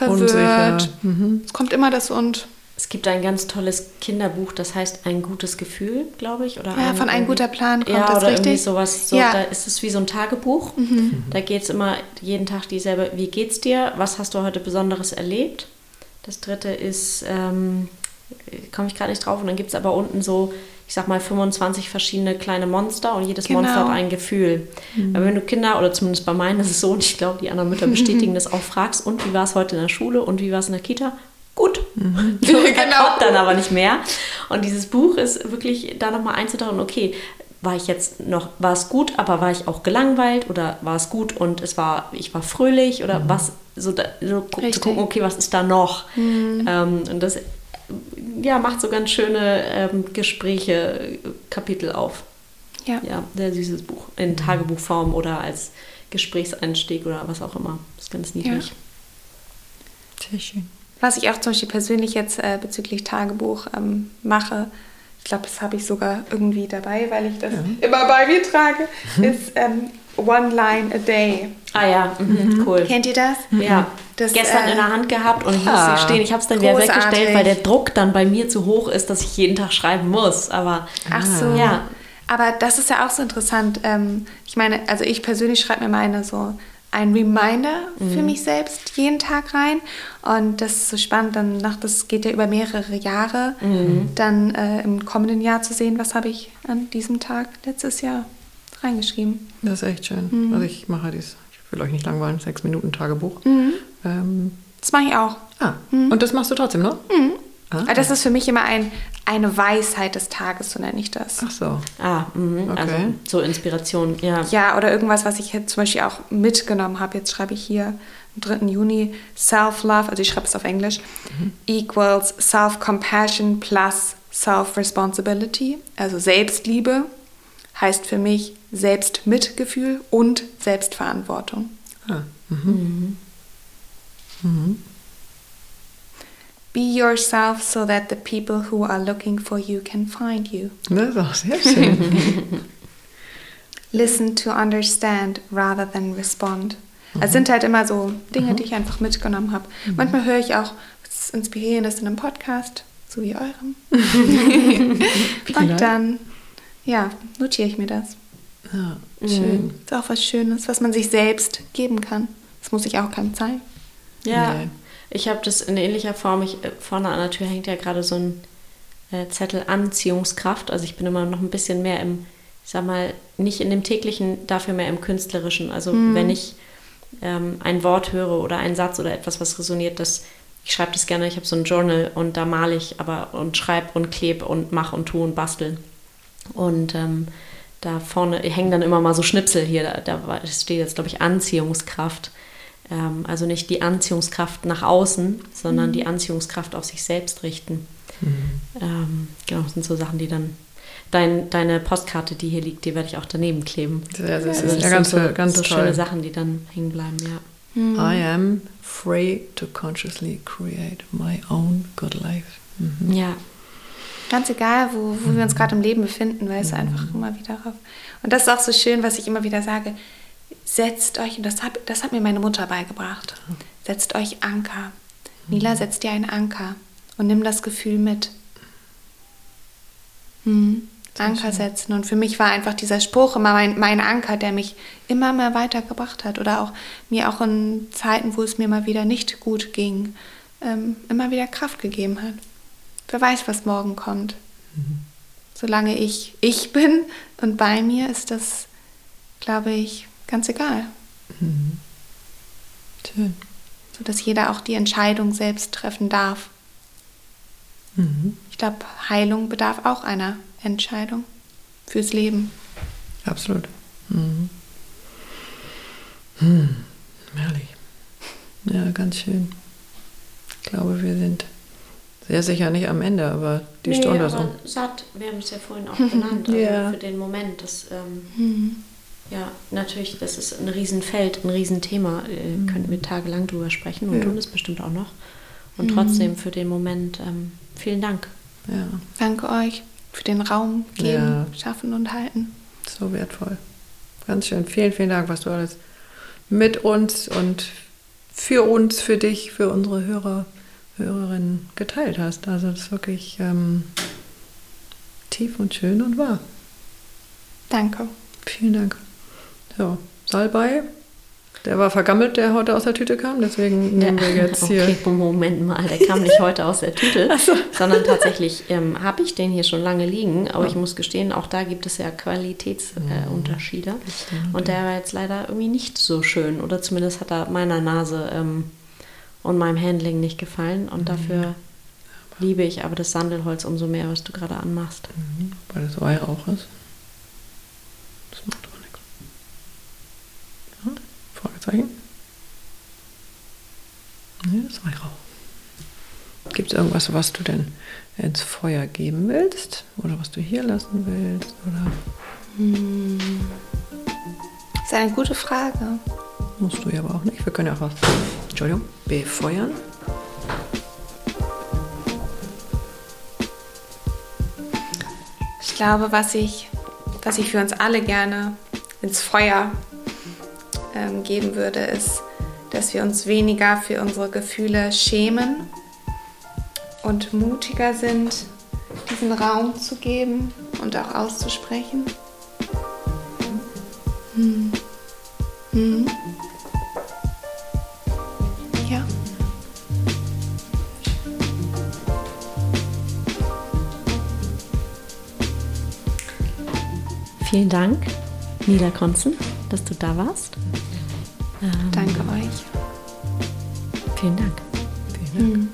Unsicher. verwirrt. Mhm. Es kommt immer das und. Es gibt ein ganz tolles Kinderbuch, das heißt Ein gutes Gefühl, glaube ich. Oder Ja, von Ein irgendwie- guter Plan kommt ja, das oder irgendwie richtig? sowas. So, Ja. Mhm. Da ist es wie so ein Tagebuch. Da geht es immer jeden Tag dieselbe. Wie geht's dir? Was hast du heute Besonderes erlebt? Das dritte ist, ähm, komme ich gerade nicht drauf. Und dann gibt es aber unten so, ich sag mal, 25 verschiedene kleine Monster und jedes Genau. Monster hat ein Gefühl. Aber wenn du Kinder, oder zumindest bei meinen ist es so, und ich glaube, die anderen Mütter [laughs] bestätigen das auch, fragst, und wie war es heute in der Schule und wie war es in der Kita? Gut. [laughs] So, Genau. dann aber nicht mehr. Und dieses Buch ist wirklich da nochmal einzutauchen, okay, war ich jetzt noch, war es gut, aber war ich auch gelangweilt oder war es gut und es war, ich war fröhlich oder was, so, da, so zu gucken, okay, was ist da noch? Ähm, und das ja, macht so ganz schöne ähm, Gespräche, Kapitel auf. Ja. Ja, sehr süßes Buch. In Tagebuchform oder als Gesprächseinstieg oder was auch immer. ist ganz niedlich. Sehr schön. Was ich auch zum Beispiel persönlich jetzt äh, bezüglich Tagebuch ähm, mache, ich glaube, das habe ich sogar irgendwie dabei, weil ich das immer bei mir trage, [laughs] ist ähm, One Line a Day. Ah ja, mhm, cool. Kennt ihr das? Ja, Das, gestern äh, in der Hand gehabt und ich muss ah, gestehen, ich habe es dann wieder großartig. weggestellt, weil der Druck dann bei mir zu hoch ist, dass ich jeden Tag schreiben muss. Aber Ach so. Ja. Aber das ist ja auch so interessant. Ähm, ich meine, also ich persönlich schreibe mir meine so ein Reminder für mich selbst jeden Tag rein. Und das ist so spannend, dann nach, das geht ja über mehrere Jahre, dann äh, im kommenden Jahr zu sehen, was habe ich an diesem Tag letztes Jahr reingeschrieben. Das ist echt schön. Mhm. Also ich mache dies, ich will euch nicht langweilen, sechs Minuten Tagebuch. Mhm. Ähm, Das mache ich auch. ah, und das machst du trotzdem noch? Ah, Aber Das ist für mich immer ein, eine Weisheit des Tages, so nenne ich das. Ach so. ah, mhm, also Okay. so Inspiration, ja. Ja, oder irgendwas, was ich jetzt zum Beispiel auch mitgenommen habe. Jetzt schreibe ich hier am 3. Juni Self-Love, also ich schreibe es auf Englisch, equals Self-Compassion plus Self-Responsibility. Also Selbstliebe heißt für mich Selbstmitgefühl und Selbstverantwortung. Ah, mhm. Be yourself so that the people who are looking for you can find you. Das ist auch sehr schön. [laughs] Listen to understand rather than respond. Es sind halt immer so Dinge, die ich einfach mitgenommen habe. Manchmal höre ich auch was Inspirierendes in einem Podcast, so wie eurem. [laughs] [laughs] Und dann, ja, notiere ich mir das. Ja. Schön. Ist auch was Schönes, was man sich selbst geben kann. Das muss ich auch keinem zeigen. Ja, nee. ich habe das in ähnlicher Form. Ich, äh, vorne an der Tür hängt ja gerade so ein äh, Zettel Anziehungskraft. Also ich bin immer noch ein bisschen mehr im, ich sag mal, nicht in dem täglichen, dafür mehr im künstlerischen. Also mhm. wenn ich ähm, ein Wort höre oder einen Satz oder etwas, was resoniert, das ich schreibe das gerne, ich habe so ein Journal und da male ich aber und schreibe und klebe und mache und tue und bastel. Und ähm, da vorne hängen dann immer mal so Schnipsel hier, da, da steht jetzt, glaube ich, Anziehungskraft. Ähm, also nicht die Anziehungskraft nach außen, sondern mhm. die Anziehungskraft auf sich selbst richten. Mhm. Ähm, genau, das sind so Sachen, die dann. Dein, deine Postkarte, die hier liegt, die werde ich auch daneben kleben. Sehr, sehr, sehr. Also das ja, ganz, so, ganz so schöne Sachen, die dann hängen bleiben, ja. Mhm. I am free to consciously create my own good life. Mhm. Ja. Ganz egal, wo, wo wir uns gerade im Leben befinden, weil es mhm. einfach immer wieder auf. Und das ist auch so schön, was ich immer wieder sage. Setzt euch, und das, hab, das hat mir meine Mutter beigebracht, setzt euch Anker. Nila, setz dir einen Anker und nimm das Gefühl mit. Hm. Anker setzen. Und für mich war einfach dieser Spruch immer mein, mein Anker, der mich immer mehr weitergebracht hat. Oder auch mir auch in Zeiten, wo es mir mal wieder nicht gut ging, ähm, immer wieder Kraft gegeben hat. Wer weiß, was morgen kommt. Mhm. Solange ich ich bin und bei mir, ist das, glaube ich, ganz egal. Mhm. Schön. Sodass jeder auch die Entscheidung selbst treffen darf. Mhm. Ich glaube, Heilung bedarf auch einer Entscheidung fürs Leben. Absolut. Mhm. Hm, herrlich. Ja, ganz schön. Ich glaube, wir sind sehr sicher nicht am Ende, aber die nee, Stunde ist um. satt. Wir haben es ja vorhin auch benannt, also [laughs] ja. für den Moment. Das, ähm, mhm. Ja, natürlich, das ist ein Riesenfeld, ein Riesenthema. Mhm. Könnten wir tagelang drüber sprechen und ja. tun es bestimmt auch noch. Und mhm. trotzdem für den Moment ähm, vielen Dank. Ja. Danke euch für den Raum geben, ja. schaffen und halten. So wertvoll. Ganz schön. Vielen, vielen Dank, was du alles mit uns und für uns, für dich, für unsere Hörer, Hörerinnen geteilt hast. Also das ist wirklich ähm, tief und schön und wahr. Danke. Vielen Dank. So, Salbei der war vergammelt, der heute aus der Tüte kam, deswegen nehmen wir jetzt [laughs] hier. Okay, Moment mal, der kam nicht heute aus der Tüte, [laughs] so. sondern tatsächlich ähm, habe ich den hier schon lange liegen, aber ja. ich muss gestehen, auch da gibt es ja Qualitätsunterschiede. Äh, und der war jetzt leider irgendwie nicht so schön, oder zumindest hat er meiner Nase ähm, und meinem Handling nicht gefallen und mhm. dafür liebe ich aber das Sandelholz umso mehr, was du gerade anmachst. Mhm. Weil das Weihrauch ist. Das macht Fragezeichen. Nee, das Weihrauch. Gibt es irgendwas, was du denn ins Feuer geben willst? Oder was du hier lassen willst? Oder? Hm. Das ist eine gute Frage. Musst du ja aber auch nicht. Wir können ja auch was, Entschuldigung, befeuern. Ich glaube, was ich, was ich für uns alle gerne ins Feuer ähm, geben würde, ist, dass wir uns weniger für unsere Gefühle schämen und mutiger sind, diesen Raum zu geben und auch auszusprechen. Hm. Hm. Vielen Dank, Nila Konzen, dass du da warst. Ähm, Danke euch. Vielen Dank. Vielen Dank. Mhm.